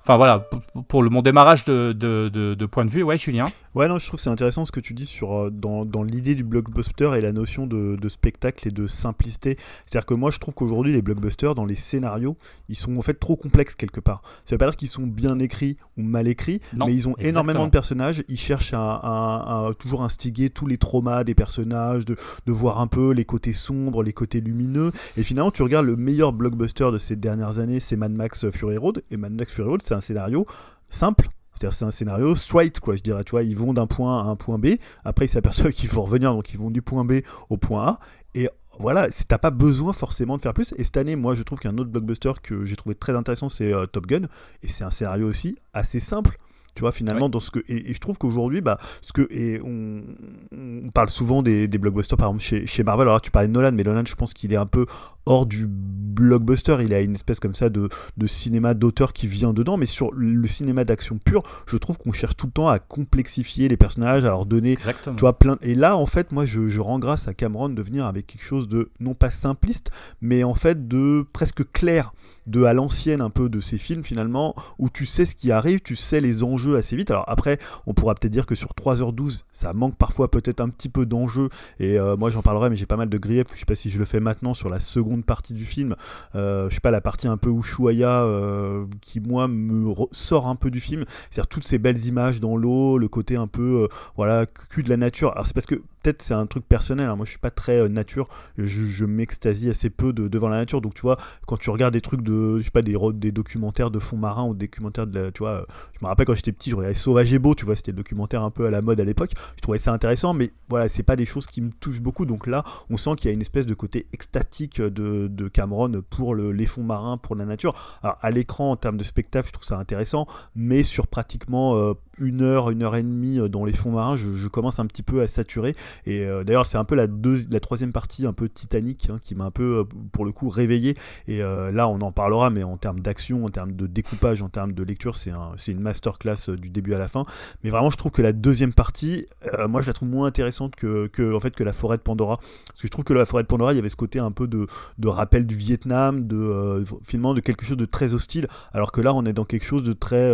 Enfin voilà, pour le, mon démarrage de, de, de, point de vue, ouais Julien. Ouais non, je trouve c'est intéressant ce que tu dis sur euh, dans, dans l'idée du blockbuster et la notion de, spectacle et de simplicité. C'est-à-dire que moi je trouve qu'aujourd'hui les blockbusters dans les scénarios, ils sont en fait trop complexes quelque part. Ça veut pas dire qu'ils sont bien écrits ou mal écrits, mais ils ont énormément de personnages. Ils cherchent à, toujours instiguer tous les traumas des personnages, de, de voir un peu les côtés sombres, les côtés lumineux. Et finalement, tu regardes le meilleur blockbuster de ces dernières années, c'est Mad Max Fury Road. Et Mad Max Fury Road, c'est un scénario simple. C'est-à-dire c'est un scénario straight, quoi, je dirais, tu vois, ils vont d'un point à un point B, après ils s'aperçoivent qu'il faut revenir, donc ils vont du point B au point A, et voilà, t'as pas besoin forcément de faire plus. Et cette année, moi, je trouve qu'un autre blockbuster que j'ai trouvé très intéressant, c'est euh, Top Gun, et c'est un scénario aussi assez simple tu vois finalement dans ce que et, je trouve qu'aujourd'hui bah ce que et on, on parle souvent des, des, blockbusters par exemple chez, chez Marvel. Alors tu parlais de Nolan mais Nolan je pense qu'il est un peu hors du blockbuster. Il a une espèce comme ça de, de cinéma d'auteur qui vient dedans. Mais sur le cinéma d'action pur je trouve qu'on cherche tout le temps à complexifier les personnages à leur donner tu vois plein et là en fait moi je, je rends grâce à Cameron de venir avec quelque chose de non pas simpliste mais en fait de presque clair de à l'ancienne un peu de ces films finalement où tu sais ce qui arrive, tu sais les enjeux assez vite. Alors après, on pourra peut-être dire que sur 3h12, ça manque parfois peut-être un petit peu d'enjeux et euh, moi j'en parlerai mais j'ai pas mal de griefs, je sais pas si je le fais maintenant sur la seconde partie du film, euh, je sais pas la partie un peu Ushuaïa euh, qui moi me sort un peu du film, c'est-à-dire toutes ces belles images dans l'eau, le côté un peu voilà cul de la nature. Alors c'est parce que peut-être c'est un truc personnel. hein. Moi, je suis pas très euh, nature. Je, m'extasie assez peu de- devant la nature. Donc, tu vois, quand tu regardes des trucs de, je sais pas, des, documentaires de fond marin ou des documentaires de, la- tu vois, euh, je me rappelle quand j'étais petit, je regardais Sauvage et Beau. Tu vois, c'était documentaire un peu à la mode à l'époque. Je trouvais ça intéressant, mais voilà, c'est pas des choses qui me touchent beaucoup. Donc là, on sent qu'il y a une espèce de côté extatique de, de Cameron pour le- les fonds marins, pour la nature. Alors, à l'écran, en termes de spectacle, je trouve ça intéressant, mais sur pratiquement euh, une heure, une heure et demie euh, dans les fonds marins, je, commence un petit peu à saturer. Et euh, d'ailleurs, c'est un peu la, la troisième partie, un peu Titanic, hein, qui m'a un peu, euh, pour le coup, réveillé. Et là, on en parlera, mais en termes d'action, en termes de découpage, en termes de lecture, c'est un, c'est une masterclass du début à la fin. Mais vraiment, je trouve que la deuxième partie, moi, je la trouve moins intéressante que, en fait, que la forêt de Pandora. Parce que je trouve que la forêt de Pandora, il y avait ce côté un peu de, de rappel du Vietnam, de finalement de quelque chose de très hostile, alors que là, on est dans quelque chose de très,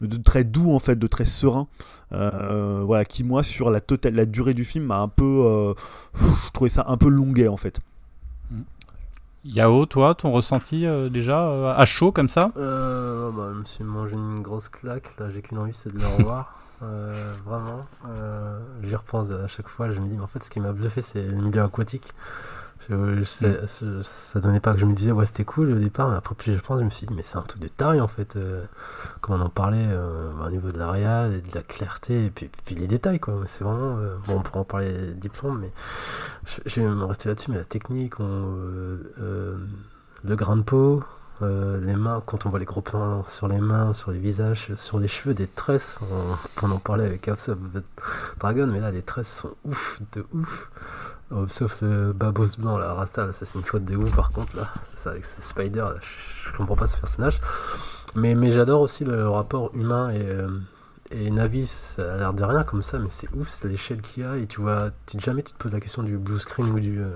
de très doux en fait, de très serein. Euh, voilà, qui moi sur la totale, la durée du film m'a un peu, euh, je trouvais ça un peu longuet en fait. Yao, toi, ton ressenti euh, déjà euh, à chaud comme ça? Euh, bah, je me suis mangé une grosse claque. Là, j'ai qu'une envie, c'est de le revoir. Euh, vraiment. Euh, J'y repense à chaque fois. Je me dis, mais en fait, ce qui m'a bluffé, c'est le milieu aquatique. Je, je sais- ce- ça donnait pas que je me disais, ouais, c'était cool au départ, mais après, plus je pense, je me suis dit, mais c'est un truc de taré en fait. Euh, comme on en parlait euh, au niveau de la réal et de la clarté, et puis, puis les détails, quoi. C'est vraiment. euh, bon, on pourra en parler diplôme, mais je, je vais me rester là-dessus. Mais la technique, on, euh, le grain de peau, les mains, quand on voit les gros plans sur les mains, sur les visages, sur les cheveux, des tresses, on, on en parlait avec House of Dragon, mais là les tresses sont ouf, de ouf. Oh, sauf le babos blanc, la Rasta, là, ça c'est une faute de ouf par contre, là, ça avec ce Spider, là, je, comprends pas ce personnage. Mais, mais j'adore aussi le rapport humain et, euh, et Navi, ça a l'air de rien comme ça, mais c'est ouf, c'est l'échelle qu'il y a, et tu vois, tu, jamais tu te poses la question du blue screen ou du. euh,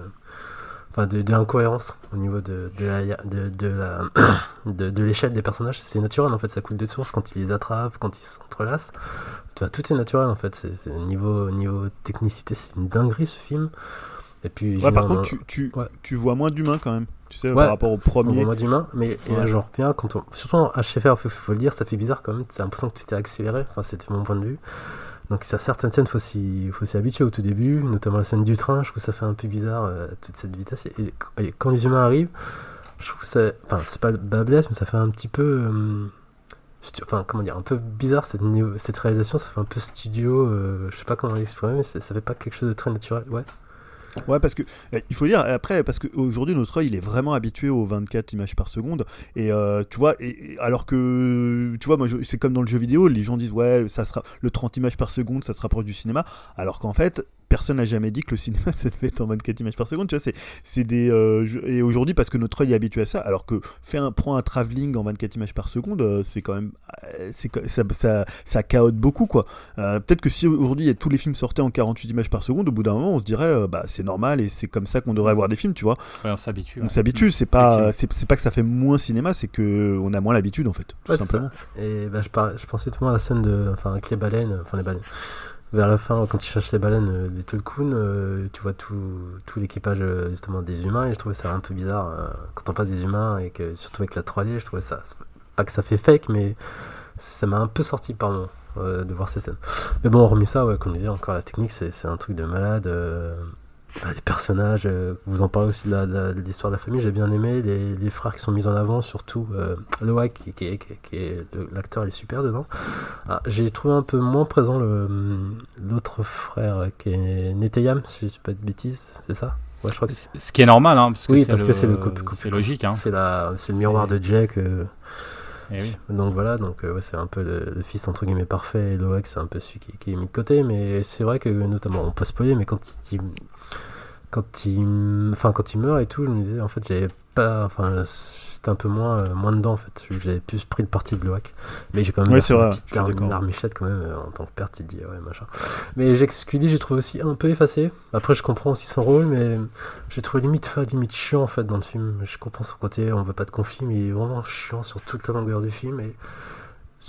enfin de, l'incohérence au niveau de, de la, de, de, de l'échelle des personnages. C'est naturel en fait, ça coule de source quand ils les attrapent, quand ils s'entrelacent. Tout est naturel en fait. C'est, niveau, niveau technicité, c'est une dinguerie ce film. Et puis, Ouais, par un- contre, tu, tu, ouais. tu vois moins d'humains quand même, tu sais, Ouais. par rapport au on premier. voit moins d'humains, mais j'en reviens quand on. Surtout en HFR, faut, faut le dire, ça fait bizarre quand même. C'est l'impression que tu t'es accéléré. Enfin, c'était mon point de vue. Donc, certaines scènes, faut s'y, faut s'y habituer au tout début, notamment la scène du train. Je trouve que ça fait un peu bizarre, euh, toute cette vitesse. Et, et quand les humains arrivent, je trouve que ça. Enfin, c'est pas bablesse, mais ça fait un petit peu. euh, Enfin, comment dire, un peu bizarre cette, réalisation, ça fait un peu studio, euh, je sais pas comment l'exprimer, mais ça fait pas quelque chose de très naturel. Ouais, Ouais, parce que euh, il faut dire après, parce qu'aujourd'hui notre œil il est vraiment habitué aux 24 images par seconde, et euh, tu vois, alors que tu vois, moi c'est comme dans le jeu vidéo, les gens disent ouais, ça sera le 30 images par seconde, ça se rapproche du cinéma, alors qu'en fait personne n'a jamais dit que le cinéma ça devait être en 24 images par seconde, tu vois, c'est c'est des euh, je- et aujourd'hui parce que notre œil est habitué à ça, alors que faire un prend un travelling en 24 images par seconde, euh, c'est quand même euh, c'est ça, ça ça caote beaucoup quoi. Euh, Peut-être que si aujourd'hui il y a- tous les films sortaient en 48 images par seconde, au bout d'un moment on se dirait euh, bah c'est normal et c'est comme ça qu'on devrait voir des films, tu vois. Ouais, on s'habitue. On ouais. s'habitue, c'est pas c'est c'est pas que ça fait moins cinéma, c'est que on a moins l'habitude en fait, tout Ouais, simplement. Et bah, je, par- je pensais tout le monde à la scène de. Enfin, avec les baleines, enfin les baleines. Vers la fin, quand ils cherchent les baleines, euh, les Tulkun, euh, tu vois tout, tout l'équipage euh, justement des humains, et je trouvais ça un peu bizarre euh, quand on passe des humains, et que surtout avec la 3D, je trouvais ça. Pas que ça fait fake, mais ça m'a un peu sorti par euh, de voir ces scènes. Mais bon, hormis ça, ouais, comme je disais, encore la technique, c'est un truc de malade. Les personnages, euh, vous en parlez aussi de l'histoire de la famille, j'ai bien aimé les, les frères qui sont mis en avant, surtout euh, Loak qui, qui est, qui est- qui est- le- l'acteur est super dedans. Ah, j'ai trouvé un peu moins présent le l'autre frère euh, qui est Neteyam, si je dis pas de bêtises, c'est ça? Ouais, je crois que Ce qui est normal, hein, parce que Oui, c'est parce le, que c'est le logique. Hein. c'est le miroir de Jack. euh, Eh oui. donc voilà, donc ouais, c'est un peu le, le fils entre guillemets parfait et Loak c'est un peu celui qui, qui est mis de côté, mais c'est vrai que notamment on peut spoiler, mais quand il quand il enfin quand il meurt et tout, je me disais en fait j'avais pas enfin c'était un peu moins euh, moins dedans en fait, j'avais plus pris le parti de Loak, mais j'ai quand même Ouais, c'est vrai, une larmichette quand même euh, en tant que père, tu te dis ouais machin. Mais J'excludis, j'ai trouvé aussi un peu effacé. Après je comprends aussi son rôle, mais j'ai trouvé limite limite chiant en fait dans le film. Je comprends son côté, on veut pas de conflit, mais il est vraiment chiant sur toute la longueur du film. Et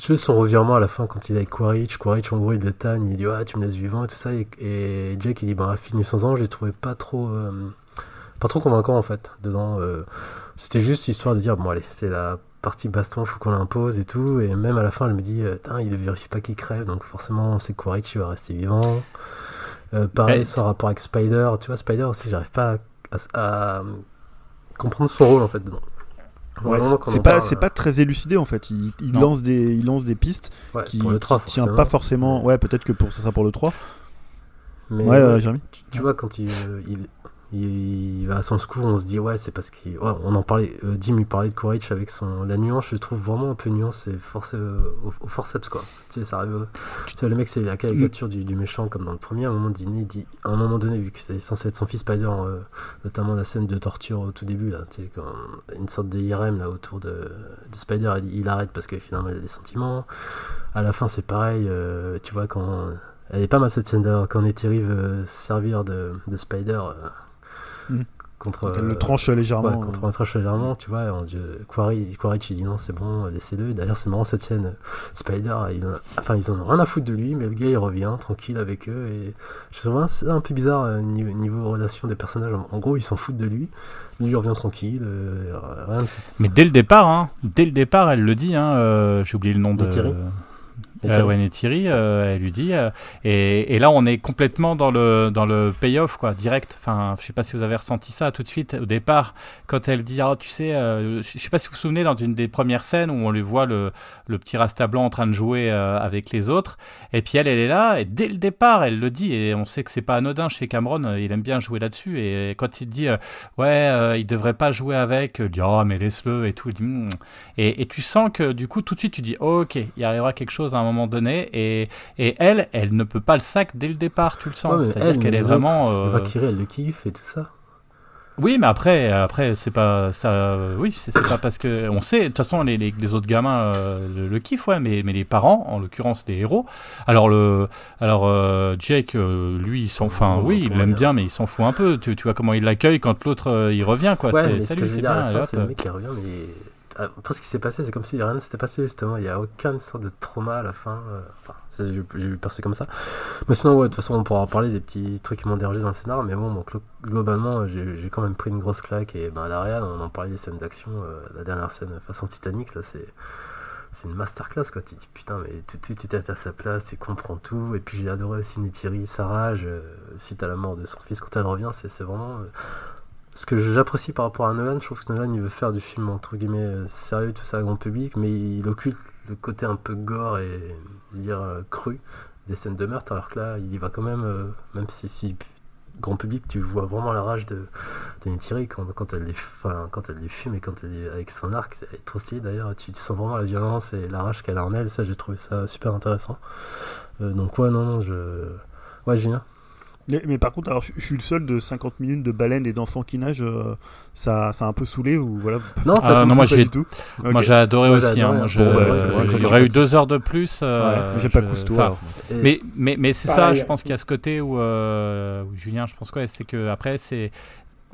juste son revirement à la fin quand il est avec Quaritch, Quaritch en gros il le tanne, il dit ouais tu me laisses vivant et tout ça. Et, et Jake il dit bah fini sans ans, j'ai trouvé pas trop, euh, pas trop convaincant en fait dedans. euh. C'était juste histoire de dire bon allez c'est la partie baston, faut qu'on l'impose et tout. Et même à la fin, elle me dit, euh, il ne vérifie pas qu'il crève, donc forcément, c'est Quaritch, il va rester vivant. Euh, pareil, sans rapport avec Spider. Tu vois, Spider aussi, j'arrive pas à, à- à comprendre son rôle en fait dedans. Ouais, c'est- pas, c'est pas très élucidé en fait. Il, lance des, il lance des pistes ouais, qui, pour le 3, qui tient pas forcément. Ouais, peut-être que pour ça sera pour le 3. Mais Ouais, euh, Jérémy. tu, tu vois, quand il, euh, il, il va à son secours, on se dit, ouais, c'est parce qu'il. ouais, on en parlait, euh, Dim, il parlait de Quaritch avec son. La nuance, je trouve vraiment un peu nuance et forcé euh, au, au forceps, quoi. Tu sais, ça arrive. euh, Tu sais, le mec, c'est la caricature du, du méchant, comme dans le premier. À un moment donné, il dit, à un moment donné vu que c'est censé être son fils Spider, euh, notamment la scène de torture au tout début, là, tu sais, quand une sorte de IRM là, autour de, de Spider, il, il arrête parce que finalement, il a des sentiments. À la fin, c'est pareil, euh, tu vois, quand. Elle est pas mal cette scène quand veut se servir de, de Spider euh, Mhm. contre. Donc, elle euh, le tranche légèrement. Ouais, contre un tranche légèrement, tu vois, on dit, Quaritch, Quaritch, il dit non, c'est bon, laissez-le. D'ailleurs, c'est marrant cette scène. Spider, il, enfin, ils en ont rien à foutre de lui, mais le gars, il revient tranquille avec eux. Et je trouve c'est un peu bizarre euh, niveau, niveau relation des personnages. En, gros, ils s'en foutent de lui. Lui, il revient tranquille. euh, rien de Mais dès le départ, hein, dès le départ, elle le dit. Hein, euh, J'ai oublié le nom de. Neytiri Euh, ouais, Neytiri, euh, elle lui dit. euh, et, et là, on est complètement dans le, dans le payoff, quoi, direct. Enfin, je sais pas si vous avez ressenti ça tout de suite au départ, quand elle dit, ah, tu sais, euh, je sais pas si vous vous souvenez, dans une des premières scènes où on lui voit le, le petit Rasta blanc en train de jouer euh, avec les autres, et puis elle, elle est là, et dès le départ, elle le dit, et on sait que c'est pas anodin chez Cameron, il aime bien jouer là-dessus, et quand il dit, ouais, il devrait pas jouer avec, il dit, oh, mais laisse-le, et tout, Hmm. et, et tu sens que du coup, tout de suite, tu dis, ok, il arrivera quelque chose à un moment donné, et, et elle, elle ne peut pas le sac dès le départ, tu le sens, Ouais, c'est-à-dire elle, qu'elle est vraiment... euh, Valkyrie, elle le kiffe et tout ça. oui, mais après, après c'est pas ça. oui, c'est pas parce que on sait. De toute façon, les, les, les autres gamins euh, le, le kiffent, ouais. Mais, mais les parents, en l'occurrence les héros. Alors le, alors euh, Jake, euh, lui, il s'en, enfin, oui, il l'aime bien, mais il s'en fout un peu. Tu, tu vois comment il l'accueille quand l'autre euh, il revient, quoi. Ouais, c'est veux c'est bien. c'est le mec qui revient, mais après ce qui s'est passé, c'est comme si rien ne s'était passé justement. Il n'y a aucune sorte de trauma à la fin. euh, Enfin, j'ai vu perçu comme ça. Mais sinon, ouais, de toute façon, on pourra en parler des petits trucs qui m'ont dérangé dans le scénar. Mais bon, globalement, j'ai quand même pris une grosse claque. Et ben, à l'arrière, on en parlait des scènes d'action. euh, la dernière scène façon Titanic, là, c'est. C'est une masterclass quoi, tu dis putain mais tout de suite était à sa place, tu comprends tout, et puis j'ai adoré aussi Neytiri, sa rage, suite à la mort de son fils quand elle revient, c'est c'est vraiment euh, ce que j'apprécie par rapport à Nolan, je trouve que Nolan il veut faire du film entre guillemets euh, sérieux, tout ça, grand public, mais il occulte le côté un peu gore et dire euh, cru des scènes de meurtre, alors que là il y va quand même, euh, même si, si grand public tu vois vraiment la rage de, de Neytiri quand, quand, elle les, enfin, quand elle les fume et quand elle est avec son arc, c'est trop stylé d'ailleurs, tu, sens vraiment la violence et la rage qu'elle a en elle, ça j'ai trouvé ça super intéressant. Donc ouais non non je... Ouais Julien Mais, mais par contre, alors je, je suis le seul de 50 minutes de baleines et d'enfants qui nagent. euh, ça, ça a un peu saoulé ou voilà? Non, pas non, moi, j'ai- tout. Moi j'ai adoré Moi, aussi. hein. hein. Bon, bah, euh, c'était il y cool. aurait eu deux heures de plus. euh, Ouais, j'ai pas je- cousteau. enfin, Mais, mais, mais c'est ça, je pense qu'il y a ce côté où, euh, où Julien, je pense quoi, c'est que après c'est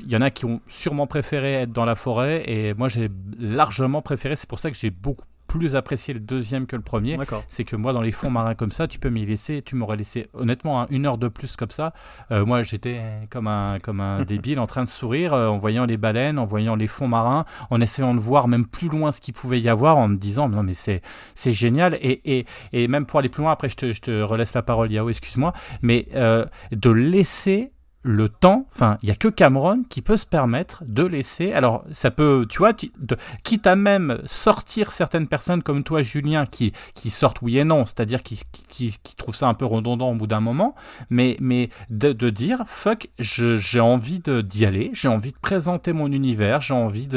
il y en a qui ont sûrement préféré être dans la forêt et moi j'ai largement préféré, c'est pour ça que j'ai beaucoup plus apprécié le deuxième que le premier. C'est que moi, dans les fonds marins comme ça, tu peux m'y laisser, tu m'aurais laissé honnêtement hein, une heure de plus comme ça. Euh, moi, j'étais comme un, comme un débile en train de sourire euh, en voyant les baleines, en voyant les fonds marins, en essayant de voir même plus loin ce qu'il pouvait y avoir, en me disant non mais c'est c'est génial. Et, et, et même pour aller plus loin, après je te, je te relaisse la parole, Yao, excuse-moi, mais euh, de laisser le temps, enfin, il y a que Cameron qui peut se permettre de laisser. Alors, ça peut, tu vois, de- quitte à même sortir certaines personnes comme toi, Julien, qui, qui sortent oui et non, c'est-à-dire qui, qui, trouvent ça un peu redondant au bout d'un moment, mais, mais de, dire, fuck, j'ai envie d'y aller, j'ai envie de présenter mon univers, j'ai envie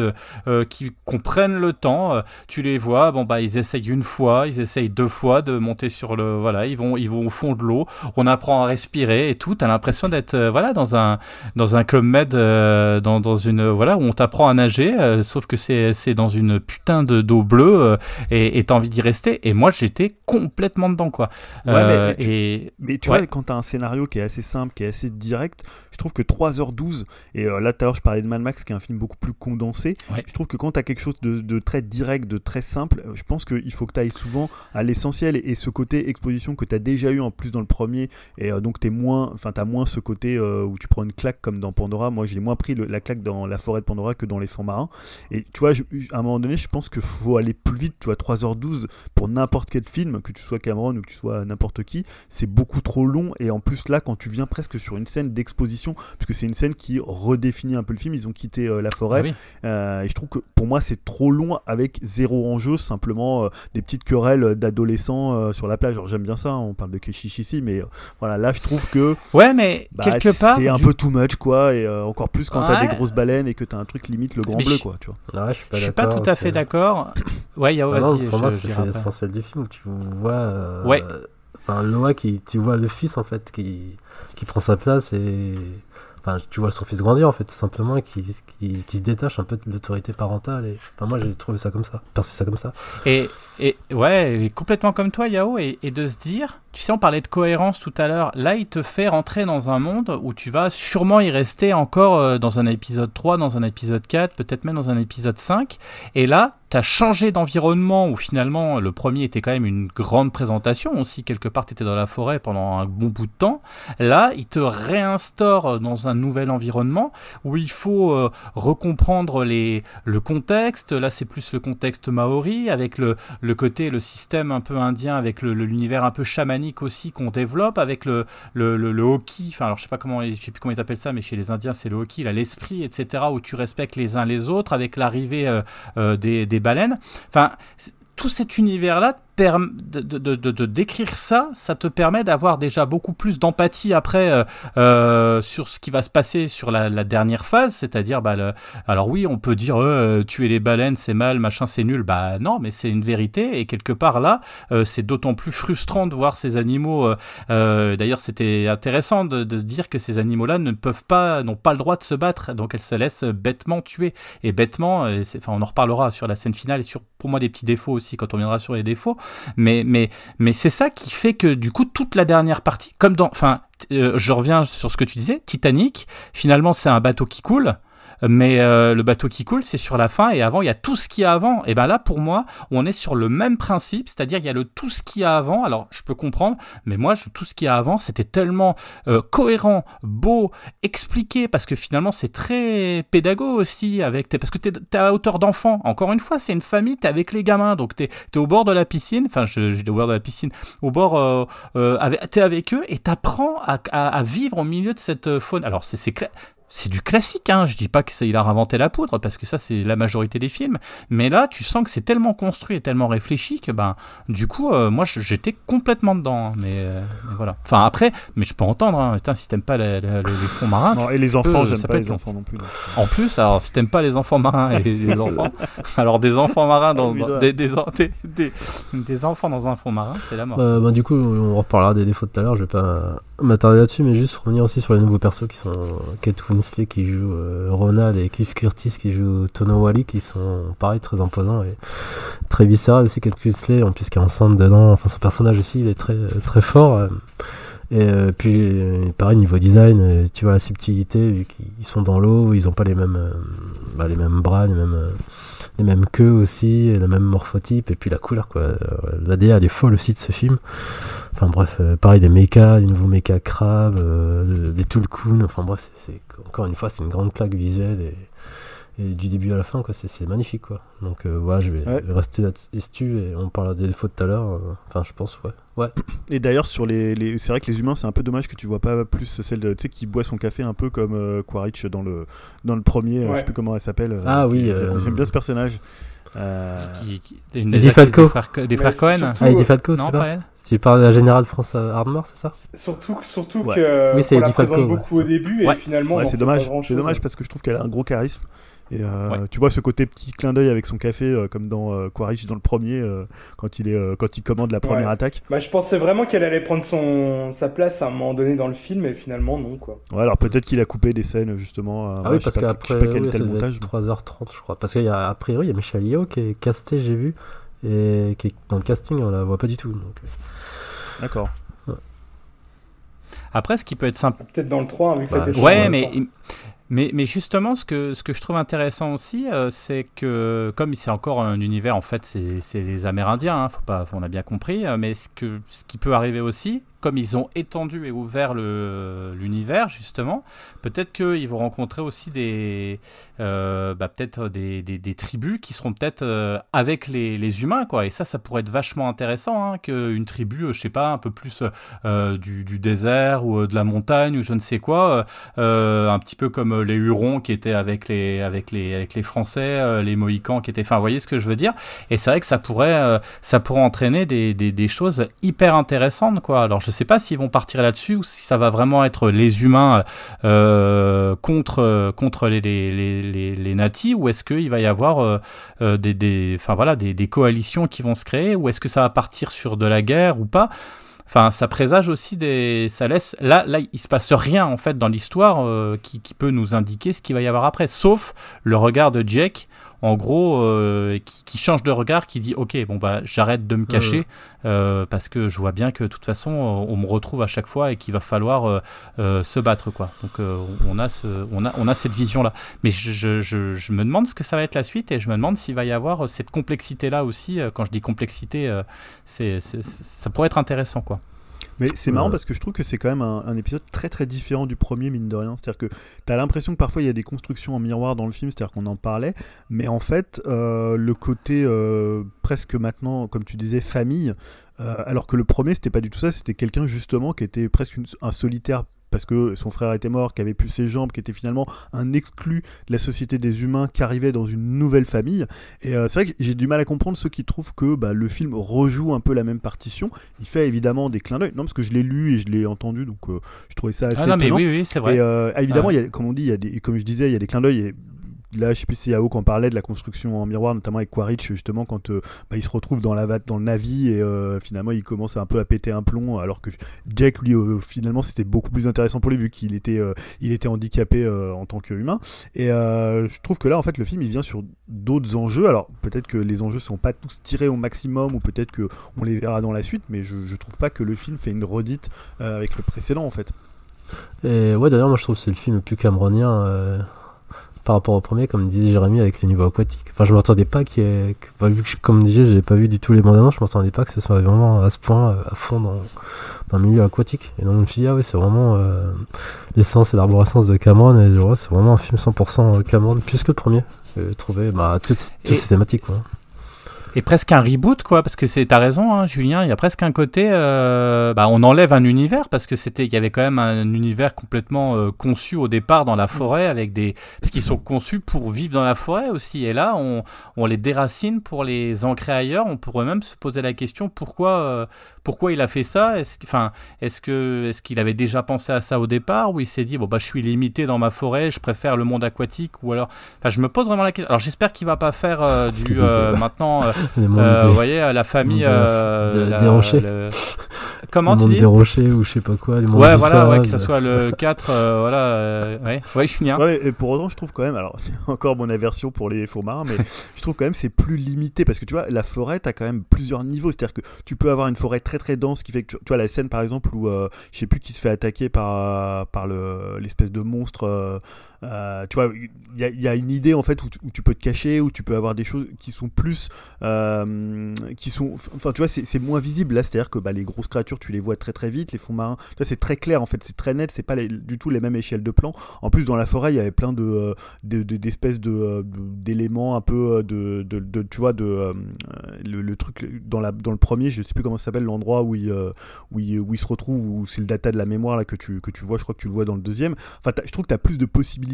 euh, qu'ils qu'on prenne le temps. euh, tu les vois, bon bah ils essayent une fois, ils essayent deux fois de monter sur le, voilà, ils vont, ils vont au fond de l'eau, on apprend à respirer et tout. T'as l'impression d'être, euh, voilà, dans un, dans un club med, euh, dans, dans une, voilà, où on t'apprend à nager, euh, sauf que c'est, c'est dans une putain de d'eau bleue euh, et et t'as envie d'y rester. Et moi j'étais complètement dedans quoi. Ouais, mais- mais tu- et Mais tu Ouais. vois, quand tu as un scénario qui est assez simple, qui est assez direct, je trouve que 3h12, et euh, là tout à l'heure je parlais de Mad Max, qui est un film beaucoup plus condensé, Ouais. je trouve que quand tu as quelque chose de, de très direct, de très simple, euh, je pense qu'il faut que tu ailles souvent à l'essentiel, et, et ce côté exposition que tu as déjà eu en plus dans le premier, et euh, donc tu moins, enfin, as moins ce côté où tu prends une claque comme dans Pandora. Moi, j'ai moins pris le- la claque dans la forêt de Pandora que dans les fonds marins. Et tu vois, je- à un moment donné, je pense qu'il faut aller plus vite. Tu vois, 3h12 pour n'importe quel film, que tu sois Cameron ou que tu sois n'importe qui, c'est beaucoup trop long. Et en plus, là, quand tu viens presque sur une scène d'exposition, puisque c'est une scène qui redéfinit un peu le film, ils ont quitté euh, la forêt. Ah oui. Euh, et je trouve que pour moi, c'est trop long avec zéro enjeu, simplement euh, des petites querelles d'adolescents euh, sur la plage. Alors, j'aime bien ça, on parle de Keshish ici, mais euh, voilà, là, je trouve que Ouais, mais bah, quelque part. c'est un du- peu too much, quoi. Et euh, encore plus quand t'as Ouais. des grosses baleines et que t'as un truc limite le grand Mais bleu, je- quoi, tu vois. Ouais, je suis pas Je suis pas tout à fait d'accord. Ouais, Ah pour moi, je- c'est l'essentiel du film où tu vois. euh, Ouais. Enfin, Noah, qui, tu vois le fils en fait qui, qui prend sa place et. Enfin, tu vois son fils grandir en fait, tout simplement, qui, qui se détache un peu de l'autorité parentale. Et... Enfin, moi, j'ai trouvé ça comme ça, perçu ça comme ça. Et, et ouais, complètement comme toi, Yao, et, et de se dire, tu sais, on parlait de cohérence tout à l'heure. Là, il te fait rentrer dans un monde où tu vas sûrement y rester encore euh, dans un épisode 3, dans un épisode 4, peut-être même dans un épisode 5. Et là, tu as changé d'environnement où finalement le premier était quand même une grande présentation aussi. Quelque part, tu étais dans la forêt pendant un bon bout de temps. Là, il te réinstaure dans un nouvel environnement où il faut euh, recomprendre les, le contexte. Là, c'est plus le contexte maori avec le, le côté, le système un peu indien, avec l'univers un peu chamanique aussi qu'on développe, avec le, le, le, le hoki. Enfin, alors je sais pas comment, je sais plus comment ils appellent ça, mais chez les Indiens, c'est le là, l'esprit, etc., où tu respectes les uns les autres, avec l'arrivée euh, euh, des, des baleines. Enfin, tout cet univers-là, de, de, décrire ça, ça te permet d'avoir déjà beaucoup plus d'empathie après euh, euh, sur ce qui va se passer sur la, dernière phase, c'est-à-dire, bah, alors oui, on peut dire euh, tuer les baleines, c'est mal, machin, c'est nul. Bah non, mais c'est une vérité. Et quelque part là, c'est d'autant plus frustrant de voir ces animaux. D'ailleurs, c'était intéressant de, dire que ces animaux-là ne peuvent pas, n'ont pas le droit de se battre, donc elles se laissent bêtement tuer. Et bêtement, enfin, on en reparlera sur la scène finale et sur pour moi des petits défauts aussi quand on viendra sur les défauts. Mais mais mais c'est ça qui fait que du coup toute la dernière partie, comme dans, enfin, euh, je reviens sur ce que tu disais, Titanic. Finalement, c'est un bateau qui coule. Mais euh, le bateau qui coule, c'est sur la fin, et avant, il y a tout ce qu'il y a avant. Et ben là, pour moi, on est sur le même principe, c'est-à-dire il y a le tout ce qu'il y a avant. Alors, je peux comprendre, mais moi, tout ce qu'il y a avant, c'était tellement euh, cohérent, beau, expliqué, parce que finalement, c'est très pédago aussi, avec parce que tu es, à hauteur d'enfant. Encore une fois, c'est une famille, tu avec les gamins, donc tu es, au bord de la piscine, enfin, je, je au bord de la piscine, au bord, euh, euh, tu es avec eux, et tu apprends à, vivre au milieu de cette faune. Alors, c'est c'est cla- c'est du classique, hein. je dis pas qu'il a inventé la poudre, parce que ça c'est la majorité des films, mais là tu sens que c'est tellement construit et tellement réfléchi que ben du coup euh, moi j'étais complètement dedans, hein. mais, euh, mais voilà. Enfin après, mais je peux entendre, hein. Putain, si t'aimes pas la- la- les fonds marins, Non, et les enfants, euh, j'aime pas les long. enfants non plus. donc. en plus, alors si t'aimes pas les enfants marins et les enfants, alors des enfants marins dans, là. des, des, des, des- des enfants dans un fond marin, c'est la mort. Euh, bah, du coup, on reparlera des défauts tout à l'heure, je vais pas m'attarder là-dessus, mais juste revenir aussi sur les nouveaux persos qui sont Kate Winslet qui joue euh, Ronald et Cliff Curtis qui joue Tono Wally qui sont pareil très imposants et très viscéral aussi Kate Winslet en plus qui est enceinte dedans, enfin son personnage aussi il est très très fort. euh, et euh, puis pareil niveau design, tu vois la subtilité vu qu'ils sont dans l'eau, ils ont pas les mêmes bah, les mêmes bras, les mêmes les mêmes queues aussi, le même morphotype, et puis la couleur quoi. Euh, La DA elle est folle aussi de ce film. Enfin bref, euh, pareil des mechas, des nouveaux mechas crabes, euh, des Tulkun, enfin bref, c'est- encore une fois c'est une grande claque visuelle et, et du début à la fin quoi, c'est, magnifique quoi. Donc euh, voilà, je vais Ouais. rester là-dessus et on parlera des défauts tout à l'heure. euh, Enfin je pense ouais. Ouais. Et d'ailleurs, sur les, les- c'est vrai que les humains, c'est un peu dommage que tu vois pas plus celle de, tu sais, qui boit son café un peu comme euh, Quaritch dans le, dans le premier, euh, je Ouais. sais plus comment elle s'appelle. euh, Ah oui, euh, J'aime bien ce personnage. Euh, Qui, qui- une Eddie des actrices Falco. des frères, des Cohen surtout- Ah Eddie Falco, tu Non, pas elle Tu parles de la générale France Armor, c'est ça Surtout, surtout Ouais. que Oui, c'est on la Falco, présente ouais, beaucoup au début Ouais. et finalement ouais, c'est dommage. C'est dommage parce que je trouve qu'elle a un gros charisme. Et euh, Ouais. tu vois ce côté petit clin d'œil avec son café, euh, comme dans euh, Quaritch dans le premier, euh, quand il est, euh, quand il commande la première Ouais. attaque. Bah, je pensais vraiment qu'elle allait prendre son sa place à un moment donné dans le film et finalement non quoi. Ouais, alors peut-être qu'il a coupé des scènes justement. Ah ouais, oui, parce qu'après, quel oui, était ça le devait montage. être 3h30, je crois. Parce qu'à a priori, il y a Michelle Yeoh qui est casté, j'ai vu. Et qui est dans le casting, on la voit pas du tout. Donc, D'accord. Après, ce qui peut être sympa. Peut-être dans le 3 hein, vu que Bah, c'était Ouais, mais. Mais, justement, ce que, je trouve intéressant aussi, euh, c'est que, comme c'est encore un univers, en fait, c'est les Amérindiens, hein, faut pas, on a bien compris, euh, mais ce qui peut arriver aussi, comme ils ont étendu et ouvert l'univers, justement, peut-être qu'ils vont rencontrer aussi des, euh, bah, peut-être des, tribus qui seront peut-être euh, avec les, humains, quoi. Et ça, ça pourrait être vachement intéressant, hein, qu'une tribu, je sais pas, un peu plus du, désert ou de la montagne ou je ne sais quoi, un petit peu comme les Hurons qui étaient avec les, avec les, avec les Français, les Mohicans qui étaient, enfin, vous voyez ce que je veux dire? Et c'est vrai que ça pourrait, ça pourrait entraîner des, des, des choses hyper intéressantes, quoi. Alors, je sais pas s'ils vont partir là-dessus ou si ça va vraiment être les humains euh, contre, contre les, les, les, les ou est-ce qu'il va y avoir euh, euh, des, des, voilà, des, des, coalitions qui vont se créer ou est-ce que ça va partir sur de la guerre ou pas? Enfin, ça présage aussi des. Ça laisse. Là, là, il se passe rien en fait dans l'histoire qui, qui, peut nous indiquer ce qu'il va y avoir après, sauf le regard de Jack en gros, euh, qui, change de regard, qui dit ok, bon bah j'arrête de me cacher euh, parce que je vois bien que de toute façon on me retrouve à chaque fois et qu'il va falloir euh, se battre quoi. Donc on a ce, on a, on a cette vision là. Mais je, je, je, me demande ce que ça va être la suite et je me demande s'il va y avoir cette complexité là aussi. Quand je dis complexité, c'est, ça pourrait être intéressant quoi. Mais c'est marrant parce que je trouve que c'est quand même un, épisode très très différent du premier, mine de rien. C'est-à-dire que tu as l'impression que parfois il y a des constructions en miroir dans le film, c'est-à-dire qu'on en parlait, mais en fait, euh, le côté euh, presque maintenant, comme tu disais, famille, euh, alors que le premier c'était pas du tout ça, c'était quelqu'un justement qui était presque un solitaire parce que son frère était mort, qui avait plus ses jambes, qui était finalement un exclu de la société des humains, qui arrivait dans une nouvelle famille. Et euh, c'est vrai que j'ai du mal à comprendre ceux qui trouvent que bah, le film rejoue un peu la même partition. Il fait évidemment des clins d'œil. Non, parce que je l'ai lu et je l'ai entendu, donc euh, je trouvais ça assez. Ah non, mais oui, oui, c'est vrai. Et euh, évidemment, il y a, comme on dit, il y a des, comme je disais, il y a des clins d'œil là, je sais plus si Yao qu'on parlait de la construction en miroir, notamment avec Quaritch, justement, quand euh, bah, il se retrouve dans, la, dans le Navi et euh, finalement il commence un peu à péter un plomb, alors que Jack, lui, euh, finalement, c'était beaucoup plus intéressant pour lui vu qu'il était, il était handicapé en tant qu'humain. Et je trouve que là, en fait, le film il vient sur d'autres enjeux. Alors peut-être que les enjeux sont pas tous tirés au maximum ou peut-être que on les verra dans la suite, mais je, je trouve pas que le film fait une redite avec le précédent en fait. Et ouais, d'ailleurs, moi je trouve que c'est le film le plus cameronien par rapport au premier, comme disait Jérémy, avec les niveaux aquatiques. Enfin, je m'attendais pas qu'il y ait. Bah, vu que, comme disais, je n'ai pas vu du tout les bandes annonces, je m'attendais pas que ce soit vraiment à ce point, euh, à fond dans, dans le milieu aquatique. Et donc, je me suis dit, ah oui, c'est vraiment euh, l'essence et l'arborescence de Cameron, et c'est vraiment un film 100% Cameron, plus que le premier. J'ai trouvé bah, toutes, toutes ces thématiques. Quoi et presque un reboot quoi parce que c'est t'as raison hein, Julien il y a presque un côté euh, bah, on enlève un univers parce que c'était il y avait quand même un univers complètement euh, conçu au départ dans la forêt avec des parce qu'ils sont conçus pour vivre dans la forêt aussi. Et là on, les déracine pour les ancrer ailleurs. On pourrait même se poser la question pourquoi euh, pourquoi il a fait ça? Est-ce enfin, est que est-ce qu'il avait déjà pensé à ça au départ? Ou il s'est dit bon bah je suis limité dans ma forêt, je préfère le monde aquatique ou alors enfin je me pose vraiment la question. Alors j'espère qu'il va pas faire euh, du euh, maintenant euh, vous voyez la famille des rochers. Comment le monde des rochers ou je sais pas quoi. ouais voilà ouais, que ça soit le 4 voilà ouais ouais Julien. Ouais et pour autant je trouve quand même alors c'est encore mon aversion pour les faux marins mais je trouve quand même c'est plus limité parce que tu vois la forêt t'as quand même plusieurs niveaux c'est-à-dire que tu peux avoir une forêt très très dense qui fait que tu, vois la scène par exemple où euh, je sais plus qui se fait attaquer par par le l'espèce de monstre euh, euh, tu vois, il y, a une idée en fait où tu, peux te cacher, où tu peux avoir des choses qui sont plus, euh, qui sont, enfin tu vois, c'est moins visible là, c'est-à-dire que bah, les grosses créatures, tu les vois très très vite, les fonds marins, c'est très clair en fait, c'est très net, c'est pas du tout les mêmes échelles de plan. En plus, dans la forêt, il y avait plein de d'espèces de d'éléments un peu de, de, tu vois, de le, truc dans la dans le premier, je sais plus comment ça s'appelle l'endroit où il, où il où il se retrouve, où c'est le data de la mémoire là que tu que tu vois, je crois que tu le vois dans le deuxième. Enfin, je trouve que tu as plus de possibilités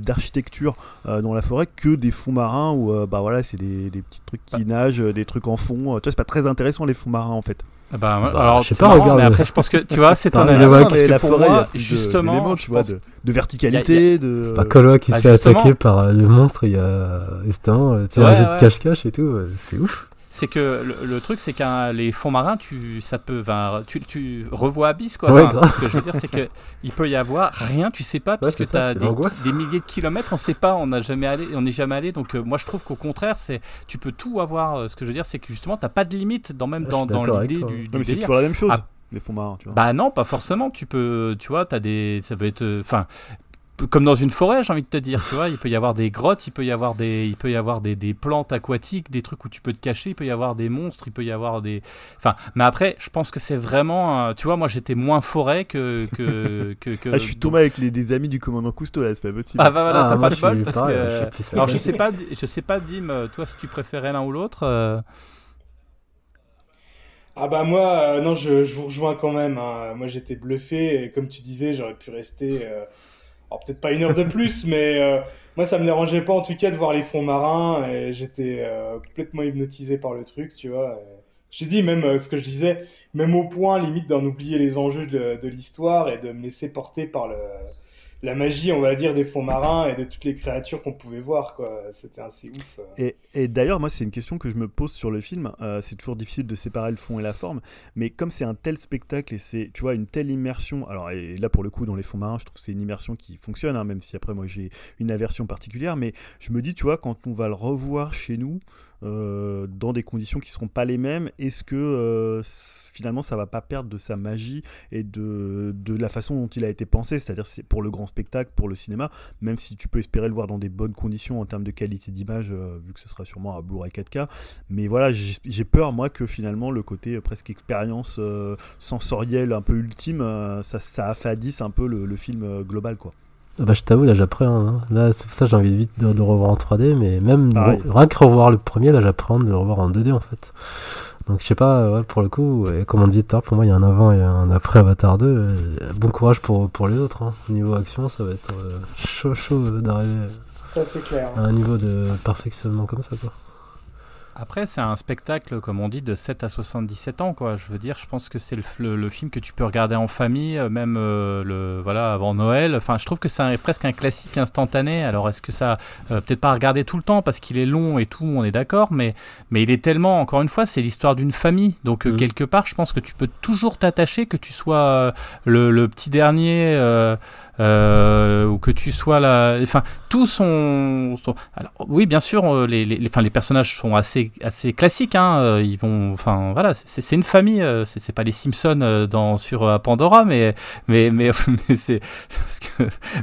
d'architecture euh, dans la forêt que des fonds marins où euh, bah voilà c'est des, petits trucs qui bah. nagent, des trucs en fond. Euh, tu vois, c'est pas très intéressant les fonds marins en fait. Ah bah, bah, alors, je sais pas, regarde. Mais après, je pense que tu vois, c'est un élément parce que la forêt, moi, justement, tu vois, de, de, verticalité, de. Pas Colo qui se fait attaquer par le monstre, il y a justement, tu vois, de cache-cache et tout, c'est ouf c'est que le, truc, c'est que les fonds marins, tu, ça peut, tu, tu revois Abyss, quoi. ce que je veux dire, c'est que il peut y avoir rien, tu sais pas, parce que tu as des, milliers de kilomètres, on sait pas, on n'a jamais allé, on n'est jamais allé. Donc, euh, moi, je trouve qu'au contraire, c'est, tu peux tout avoir. Euh, ce que je veux dire, c'est que justement, t'as pas de limite dans même dans, dans l'idée du, du C'est toujours la même chose. Ah. les fonds marins, tu vois. Bah non, pas forcément. Tu peux, tu vois, t'as des, ça peut être, enfin, comme dans une forêt, j'ai envie de te dire, tu vois, il peut y avoir des grottes, il peut y avoir des, il peut y avoir des, des, plantes aquatiques, des trucs où tu peux te cacher, il peut y avoir des monstres, il peut y avoir des, enfin, mais après, je pense que c'est vraiment, tu vois, moi j'étais moins forêt que que, que, que... Ah, je suis tombé avec les, des amis du commandant Cousteau là, c'est pas possible. Ah bah voilà, Ah, t'as moi, pas de je bol parce pareil, que, je ça. alors je sais pas, je sais pas, Dim, euh, toi si tu préférais l'un ou l'autre. euh, Ah bah moi, euh, non, je, je vous rejoins quand même. hein. Moi, j'étais bluffé et comme tu disais, j'aurais pu rester, euh, alors peut-être pas une heure de plus, mais euh, moi, ça me dérangeait pas en tout cas de voir les fonds marins et j'étais euh, complètement hypnotisé par le truc, tu vois. J'ai dit même euh, ce que je disais, même au point limite d'en oublier les enjeux de, de l'histoire et de me laisser porter par le, la magie, on va dire, des fonds marins et de toutes les créatures qu'on pouvait voir, quoi. C'était assez ouf. euh. Et, d'ailleurs, moi, c'est une question que je me pose sur le film. Euh, c'est toujours difficile de séparer le fond et la forme, mais comme c'est un tel spectacle et c'est, tu vois, une telle immersion. Alors, et là, pour le coup, dans les fonds marins, je trouve que c'est une immersion qui fonctionne, hein, même si après, moi, j'ai une aversion particulière. Mais je me dis, tu vois, quand on va le revoir chez nous, euh, dans des conditions qui seront pas les mêmes, est-ce que euh, finalement, ça va pas perdre de sa magie et de, de la façon dont il a été pensé, c'est-à-dire c'est pour le grand spectacle, pour le cinéma, même si tu peux espérer le voir dans des bonnes conditions en termes de qualité d'image, euh, vu que ce sera sûrement à Blu-ray 4K. Mais voilà, j'ai peur, moi, que finalement, le côté presque expérience sensorielle un peu ultime, ça, affadisse un peu le, film global, quoi. Ah Bah, je t'avoue, là j'appréhende. hein. Là, c'est pour ça que j'ai envie vite de, de le revoir en 3D, mais même Pareil. re- rien que revoir le premier, là j'appréhende de le revoir en 2D en fait. Donc je sais pas, ouais, pour le coup, et comme on à l'heure, pour moi il y a un avant et un après Avatar 2. euh, bon courage pour, pour les autres. hein. Niveau action, ça va être euh, chaud chaud euh, d'arriver Ça, c'est clair. à un niveau de perfectionnement comme ça quoi. Après, c'est un spectacle, comme on dit, de 7 à 77 ans, quoi. Je veux dire, je pense que c'est le, le- le film que tu peux regarder en famille, euh, même euh, le, voilà, avant Noël. Enfin, je trouve que c'est presque un classique instantané. Alors, est-ce que ça, euh, peut-être pas à regarder tout le temps parce qu'il est long et tout, on est d'accord, mais, mais il est tellement, encore une fois, c'est l'histoire d'une famille. Donc, Mhm. quelque part, je pense que tu peux toujours t'attacher, que tu sois le, le petit dernier. Euh, ou que tu sois là, enfin tous sont, oui bien sûr euh, les, les, les- personnages sont assez assez classiques hein, euh, ils vont enfin voilà c'est une famille c'est pas les Simpsons dans sur Pandora mais mais mais, c'est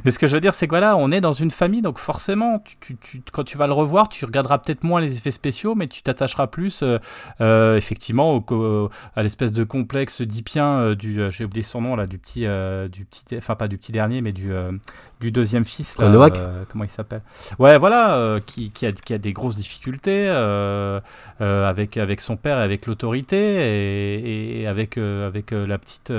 mais ce que je veux dire c'est que voilà on est dans une famille donc forcément quand tu vas le revoir tu regarderas peut-être moins les effets spéciaux mais tu t'attacheras plus effectivement à l'espèce de complexe d'Ipien du j'ai oublié son nom là du petit du petit enfin pas du petit dernier mais du euh, du deuxième fils là, Euh, Noack comment il s'appelle? Ouais voilà euh, qui, qui a qui a des grosses difficultés avec avec son père et avec l'autorité et, et avec avec la petite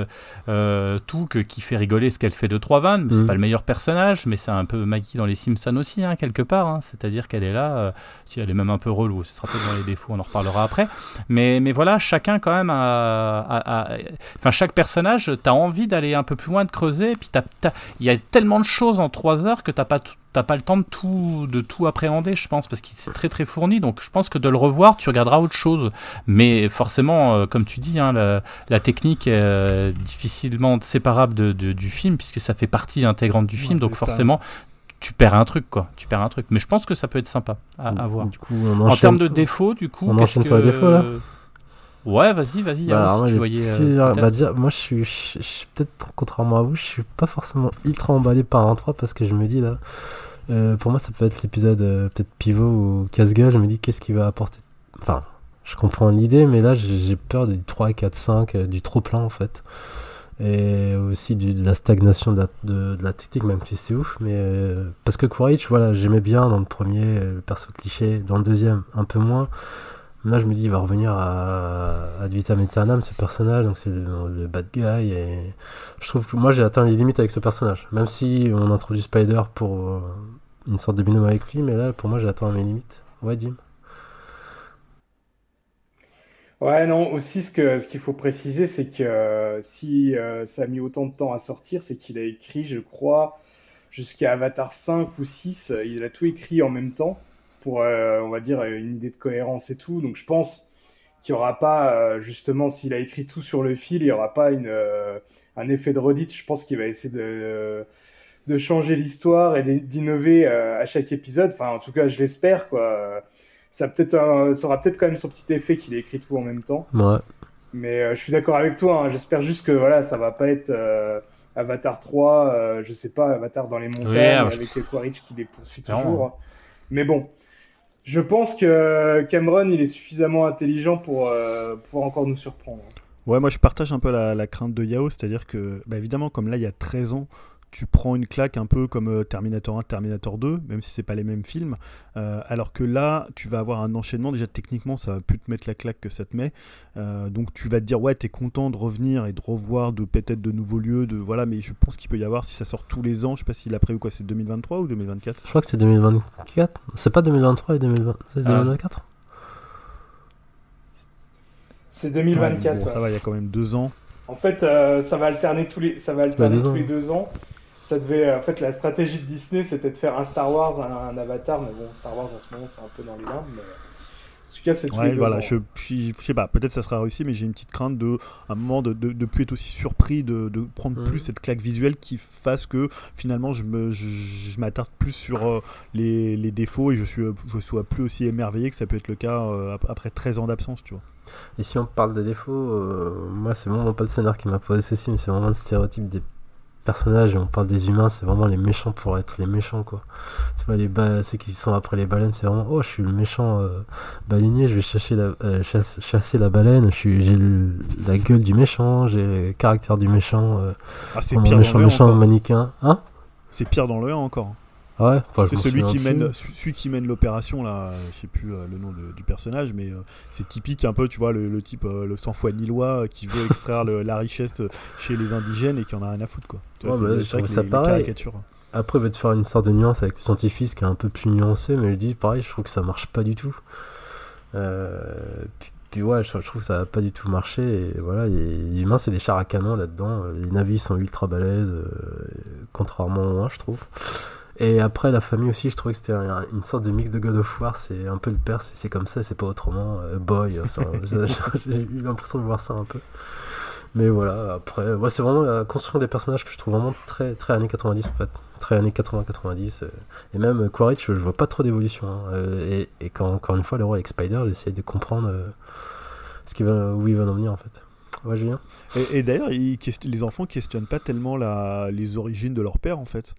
Touk qui fait rigoler ce qu'elle fait de trois vannes mais c'est Mhm. pas le meilleur personnage mais c'est un peu Maggie dans les Simpsons aussi hein, quelque part hein. c'est-à-dire qu'elle est là si elle est même un peu relou ce sera peut-être dans les défauts on en reparlera après mais, mais voilà, chacun quand même a, a- a- Enfin, chaque personnage, t'as envie d'aller un peu plus loin, de creuser, et puis t'as- t'as- il y a tellement de choses en trois heures que t'as pas, t'as pas le temps de tout, de tout appréhender, je pense, parce qu'il c'est très très fourni, donc je pense que de le revoir, tu regarderas autre chose. Mais forcément, euh, comme tu dis, hein, la, la technique est euh, difficilement séparable de, de- du film, puisque ça fait partie intégrante du film, donc forcément... Tu perds un truc, quoi. Tu perds un truc. Mais je pense que ça peut être sympa à, à voir. Du coup, on En termes de défauts, du coup. On enchaîne sur les que- défauts, là? Ouais, vas-y, vas-y. Bah, si moi, tu voyais. euh, bah, déjà, moi, je suis, je, je suis peut-être, contrairement à vous, je suis pas forcément ultra emballé par un 3 parce que je me dis là, euh, pour moi, ça peut être l'épisode euh, peut-être pivot ou casse-gueule. Je me dis, qu'est-ce qu'il va apporter? Enfin, je comprends l'idée, mais là, j'ai peur du 3, 4, 5, euh, du trop plein en fait. Et aussi du- de la stagnation de la, de, de la technique, même si c'est ouf. Mais parce que Quaritch, voilà, j'aimais bien dans le premier, le perso cliché, dans le deuxième, un peu moins. Là, je me dis, il va revenir à, à vitam aeternam, ce personnage, donc c'est le, bad guy. Et je trouve que moi, j'ai atteint les limites avec ce personnage. Même si on introduit Spider pour euh, une sorte de binôme avec lui, mais là, pour moi, j'ai atteint mes limites. Ouais, Dim. Ouais, non, aussi ce que ce qu'il faut préciser, c'est que euh, si euh, ça a mis autant de temps à sortir, c'est qu'il a écrit, je crois, jusqu'à Avatar 5 ou 6, euh, il a tout écrit en même temps pour, euh, on va dire, une idée de cohérence et tout. Donc je pense qu'il n'y aura pas, euh, justement, s'il a écrit tout sur le fil, il n'y aura pas une, euh, un effet de redite. Je pense qu'il va essayer de, de changer l'histoire et d'innover à chaque épisode. Enfin, en tout cas, je l'espère, quoi. Ça, peut-être un- ça aura peut-être quand même son petit effet qu'il ait écrit tout en même temps. Ouais. Mais je suis d'accord avec toi. hein. J'espère juste que voilà, ça va pas être Avatar 3, euh, je sais pas, Avatar dans les montagnes Ouais, alors, avec les Quaritch qui les poursuit toujours. Mais bon, je pense que Cameron, il est suffisamment intelligent pour euh, pouvoir encore nous surprendre. Ouais, moi je partage un peu la, crainte de Yao, c'est-à-dire que, bah, évidemment, comme là il y a 13 ans, tu prends une claque un peu comme euh, Terminator 1, Terminator 2, même si c'est pas les mêmes films, euh, alors que là tu vas avoir un enchaînement, déjà techniquement ça va plus te mettre la claque que ça te met, Euh, donc tu vas te dire ouais t'es content de revenir et de revoir de peut-être de nouveaux lieux, de voilà, mais je pense qu'il peut y avoir, si ça sort tous les ans, je sais pas s'il a prévu quoi, c'est 2023 ou 2024 Je crois que c'est 2024. C'est pas 2023 et 2020 c'est Ah. 2024 C'est Ouais, 2024. bon, ouais. ça va, il y a quand même deux ans. En fait, euh, ça va alterner tous les, ça va alterner deux tous ans. les deux ans. Ça devait, en fait, la stratégie de Disney, c'était de faire un Star Wars, un, un Avatar, mais bon, Star Wars en ce moment, c'est un peu dans les larmes. Mais... En tout cas, c'est Ouais, voilà, ans. je, je, je sais pas, peut-être ça sera réussi, mais j'ai une petite crainte de, à un moment, de, de, de plus être aussi surpris, de, de prendre plus cette claque visuelle qui fasse que finalement je me, je, je m'attarde plus sur euh, les, les défauts et je suis, je sois plus aussi émerveillé que ça peut être le cas euh, ap- après 13 ans d'absence, tu vois. Et si on parle des défauts, euh, moi c'est vraiment pas le scénar qui m'a posé ceci, mais c'est vraiment le stéréotype des personnages. Et on parle des humains, c'est vraiment les méchants pour être les méchants quoi. Tu vois, les ba- ceux qui sont après les baleines, c'est vraiment oh, je suis le méchant euh, baleinier, je vais chasser la, euh, chasse- chasser la baleine, je suis, j'ai le- la gueule du méchant, j'ai le caractère du méchant, euh, Ah, c'est pire méchant, dans le 1 méchant mannequin. Hein? C'est pire dans le 1 encore. Ah ouais Enfin, je C'est celui qui mène, celui qui mène l'opération là, je sais plus euh, le nom de- du personnage, mais euh, c'est typique un peu, tu vois, le, le type, euh, le sang-froid nilois euh, qui veut extraire le- la richesse chez les indigènes et qui en a rien à foutre quoi. Tu vois, Ouais, bah, je ça les- pareil. Après, il veut te faire une sorte de nuance avec le scientifique qui est un peu plus nuancé, mais je dis pareil, je trouve que ça marche pas du tout. Puis, puis ouais, je, je trouve que ça a pas du tout marché. Et voilà, et les humains, c'est des chars à canon là-dedans. Les navis sont ultra balèzes, contrairement au 1, je trouve. Et après, la famille aussi, je trouvais que c'était un- une sorte de mix de God of War. C'est un peu le père, c'est comme ça, c'est pas autrement. Euh, boy, ça, j'ai eu l'impression de voir ça un peu. Mais voilà, après, ouais, c'est vraiment la construction des personnages que je trouve vraiment très, très années 90 en fait. Très années 80-90. euh, et même euh, Quaritch, je vois pas trop d'évolution. hein. Euh, et, et quand, encore une fois, le roi avec Spider, j'essaie de comprendre euh, ce qui va, où il va en venir en fait. Ouais, Julien? Et, et d'ailleurs, ils les enfants questionnent pas tellement la, les origines de leur père en fait.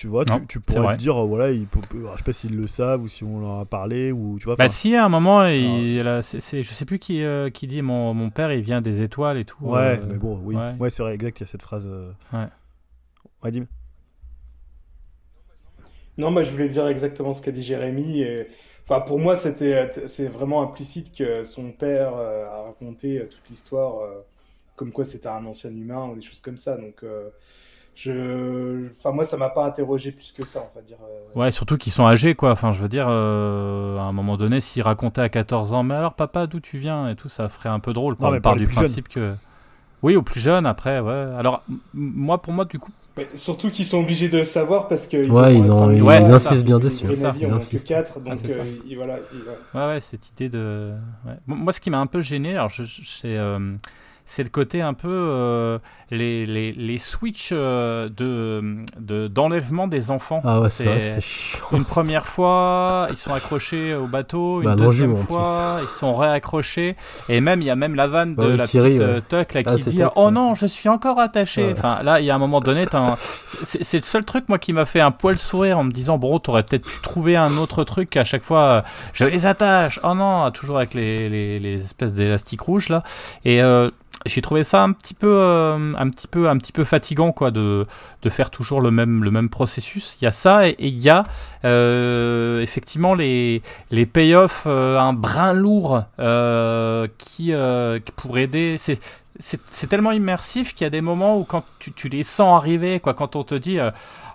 Tu vois, tu- Non, tu, pourrais te dire, euh, voilà, peut- peut- alors, je sais pas s'ils le savent ou si on leur a parlé ou tu vois. Bah si, à un moment, il, c'est- je sais plus qui, euh, qui dit mon, mon père, il vient des étoiles et tout. ouais, euh, mais bon, oui, ouais. ouais, c'est vrai, exact, il y a cette phrase. euh, Ouais. Ouais, dis Non, moi je voulais dire exactement ce qu'a dit Jérémy. Et... Enfin, pour moi, c'était, c'est vraiment implicite que son père euh, a raconté euh, toute l'histoire, euh, comme quoi c'était un ancien humain ou des choses comme ça. Donc, euh, je, enfin, moi, ça m'a pas interrogé plus que ça, on va dire. euh. Ouais, surtout qu'ils sont âgés, quoi. Enfin, je veux dire, euh, à un moment donné, s'ils racontaient à 14 ans, mais alors papa, d'où tu viens et tout, ça ferait un peu drôle. Quoi. Non, On part du jeunes. principe que. Oui, aux plus jeunes, après, ouais. Alors, moi, pour moi, du coup, Mais surtout qu'ils sont obligés de le savoir parce que Ouais, ils ont- ils ouais, insistent bien dessus, c'est ça, ils on a que insistent. 4, donc Ah, euh, il- voilà. il- ouais. Ouais, ouais, cette idée de. ouais. Bon, Moi, ce qui m'a un peu gêné, alors, je, je- c'est, euh, c'est le côté un peu. Les, les, les switches euh, de, de, d'enlèvement des enfants. Ah ouais, c'est. Une première fois, ils sont accrochés au bateau. Une Bah, deuxième fois, ils sont réaccrochés. Et même, il y a même la vanne de Ouais, la petite ouais. euh, Tuck là, Ah, qui dit Oh non, je suis encore attaché. Enfin, là, il y a un moment donné, un- c'est le seul truc, moi, qui m'a fait un poil sourire en me disant Bon, t'aurais peut-être pu trouver un autre truc à chaque fois. euh, je les attache. Oh non, toujours avec les, les, les espèces d'élastiques rouges là. Et. euh, j'ai trouvé ça un petit peu, euh, un petit peu, un petit peu fatigant quoi, de, de faire toujours le même, le même processus. Il y a ça et il y a euh, effectivement les, les payoffs euh, un brin lourd euh, qui, qui pour aider. C'est, c'est, tellement immersif qu'il y a des moments où quand tu, tu les sens arriver, quoi, quand on te dit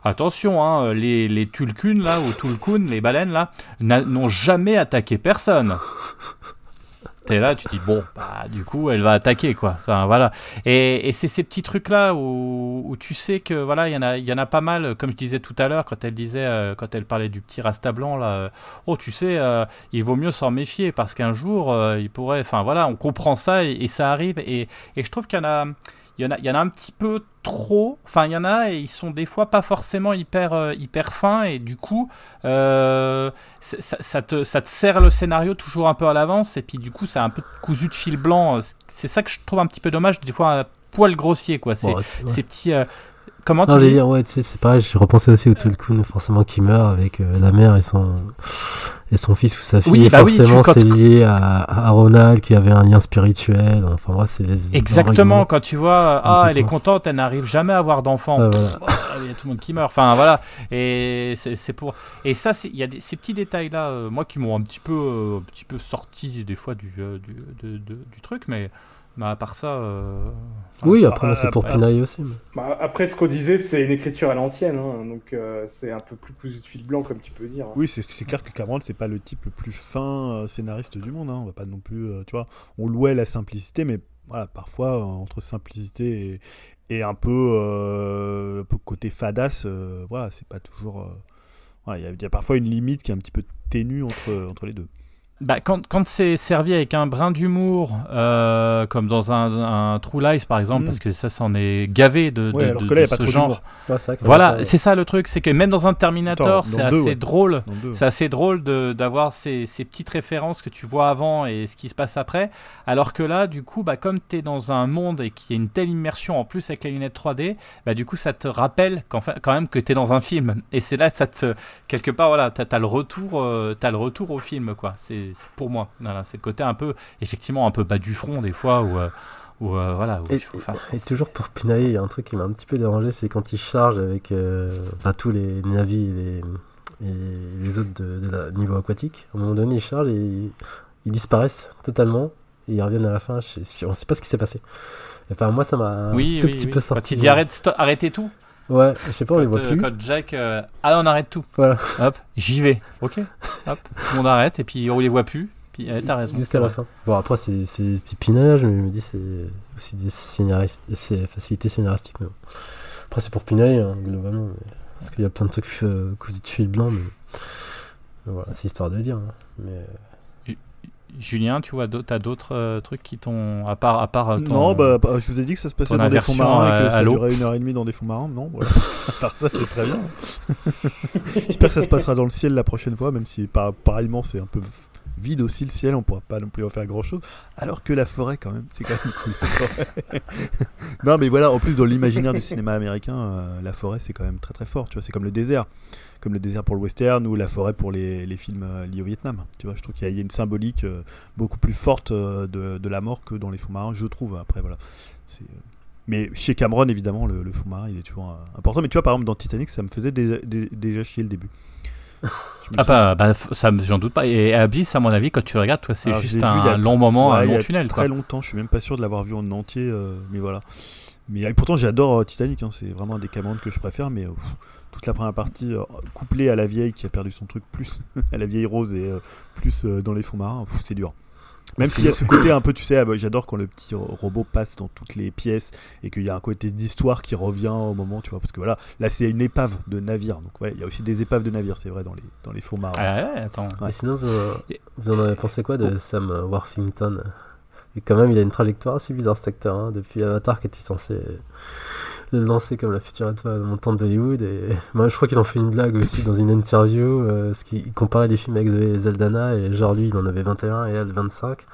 attention, hein, les, les tulkuns là ou tulkuns, les baleines là, n'ont jamais attaqué personne. T'es là, tu dis bon, bah du coup elle va attaquer quoi. Enfin voilà. Et, et c'est ces petits trucs là où, où tu sais que voilà, il y en a, il y en a pas mal. Comme je disais tout à l'heure quand elle disait, euh, quand elle parlait du petit rasta blanc là. euh, oh tu sais, euh, il vaut mieux s'en méfier parce qu'un jour il pourrait. Enfin voilà, on comprend ça et, et ça arrive. Et, et je trouve qu'il y en a, il y en a, il y en a un petit peu trop. Enfin il y en a et ils sont des fois pas forcément hyper, euh, hyper fins et du coup. euh, ça, ça te, ça te serre le scénario toujours un peu à l'avance et puis du coup c'est un peu cousu de fil blanc. C'est ça que je trouve un petit peu dommage des fois poil grossier, quoi. C'est Bon, ouais. ces petits. Comment Non, tu dis ouais, tu sais, c'est pareil, je repensais aussi au Tulkun, forcément, qui meurt avec euh, la mère et son, et son fils ou sa fille. Oui, et bah forcément, quand- c'est lié à, à Ronald qui avait un lien spirituel. Enfin, bref, c'est les. Exactement, quand tu vois, ah, elle est contente, elle n'arrive jamais à avoir d'enfant. Voilà. Pff, Il y a tout le monde qui meurt. Enfin, voilà. Et c'est pour. Et ça, il y a des, ces petits détails-là, euh, moi, qui m'ont un petit peu, euh, un petit peu sorti des fois du, du, de- de- du truc, mais, mais à part ça. euh, Oui, Ah, après, moi, c'est pour ah, pinailler aussi. mais- Bah, après, ce qu'on disait, c'est une écriture à l'ancienne, hein, donc euh, c'est un peu plus cousu de fil blanc, comme tu peux dire. Oui, c'est clair que Cameron, c'est pas le type le plus fin euh, scénariste du monde. Hein. On va pas non plus, euh, tu vois, on louait la simplicité, mais voilà, parfois euh, entre simplicité et, et un peu, euh, un peu côté fadasse, euh, voilà, c'est pas toujours. euh, voilà, il y y, a parfois une limite qui est un petit peu ténue entre, entre les deux. Bah, quand quand c'est servi avec un brin d'humour, euh, comme dans un, un True Lies par exemple, Mm. parce que ça, c'en est gavé de, Ouais, de- alors de- que là, il y a de pas ce trop genre. Ouais, vrai Voilà, c'est ça le truc, c'est que même dans un Terminator, c'est assez drôle. C'est assez drôle d'avoir ces, ces petites références que tu vois avant et ce qui se passe après. Alors que là, du coup, bah, comme tu es dans un monde et qu'il y a une telle immersion en plus avec les lunettes 3D, bah, du coup, ça te rappelle fait, quand même que tu es dans un film. Et c'est là, ça te, quelque part, voilà, tu as, le retour, euh, le retour au film, quoi. C'est c'est pour moi. Voilà, c'est le côté un peu, effectivement, un peu bas du front des fois où. euh, où, euh, voilà, où Et, il faut faire ça. et toujours pour pinailler, il y a un truc qui m'a un petit peu dérangé, c'est quand il charge avec euh, enfin, tous les navis et les, et les autres de, de la niveau aquatique. À un moment donné, ils chargent et ils, ils disparaissent totalement et ils reviennent à la fin. Je, je- on sait pas ce qui s'est passé. Enfin, moi, ça m'a un Oui, tout oui, petit oui. peu Quand sorti. il dit arrête, arrêtez tout. Ouais, je sais pas, on les voit euh, plus. quand Jack, euh, ah on arrête tout. Voilà. Hop, j'y vais. Ok. Hop, on arrête et puis on les voit plus. Puis eh, t'as raison. Jusqu'à la vrai. fin. Bon, après, c'est c'est des petits pinages, mais je me dis, c'est aussi des scénaristes, c'est facilités scénaristiques. Mais bon. Après, c'est pour pinailler, hein, globalement. mais- Parce qu'il y a plein de trucs euh, cousus de fil blanc, mais. voilà, c'est histoire de dire. hein. Mais Julien, tu vois, t'as d'autres euh, trucs qui t'ont. À part, à part euh, ton- Non, bah, bah, je vous ai dit que ça se passait dans des fonds marins à- et que ça à l'eau. durait une heure et demie dans des fonds marins. Non, voilà. à part ça, c'est très bien. J'espère que ça se passera dans le ciel la prochaine fois, même si par- pareillement c'est un peu vide aussi le ciel, on pourra pas non plus en faire grand chose. Alors que la forêt, quand même, c'est quand même cool. non, mais voilà, en plus, dans l'imaginaire du cinéma américain, euh, la forêt c'est quand même très très fort. Tu vois, c'est comme le désert. Comme le désert pour le western ou la forêt pour les, films euh, liés au Vietnam. Tu vois, je trouve qu'il y, a- une symbolique euh, beaucoup plus forte de, la mort que dans les fonds marins, je trouve. Après, voilà. Mais chez Cameron, évidemment, le, le fond marin, il est toujours important. Mais tu vois, par exemple, dans Titanic, ça me faisait dé- dé- déjà chier le début. Ah bah, bah, ça, j'en doute pas. Et Abyss, à mon avis, quand tu le regardes, toi, c'est juste un long moment, Ouais, un long tunnel. Très Quoi. longtemps, je suis même pas sûr de l'avoir vu en entier, euh, mais voilà. Mais euh, pourtant, j'adore euh, Titanic, hein, c'est vraiment un des Cameron que je préfère, mais euh, toute la première partie, euh, couplée à la vieille qui a perdu son truc, plus à la vieille rose et plus dans les fonds marins, c'est dur. Même s'il y a ce côté un peu, tu sais, ah bah, j'adore quand le petit ro- robot passe dans toutes les pièces et qu'il y a un côté d'histoire qui revient au moment, tu vois, parce que voilà, là c'est une épave de navire, donc ouais, il y a aussi des épaves de navire, c'est vrai, dans les, dans les fonds marins. Ah ouais, attends. Ouais. Et sinon, vous, en avez pensé quoi de Sam Worthington? Et quand même, il a une trajectoire assez bizarre cet acteur, hein, depuis Avatar qui était censé le lancer comme la future étoile montante d'Hollywood. Et moi, je crois qu'il en fait une blague aussi dans une interview, euh, parce qu'il comparait les films avec Zoé Zaldana, et genre lui, il en avait 21 et elle 25.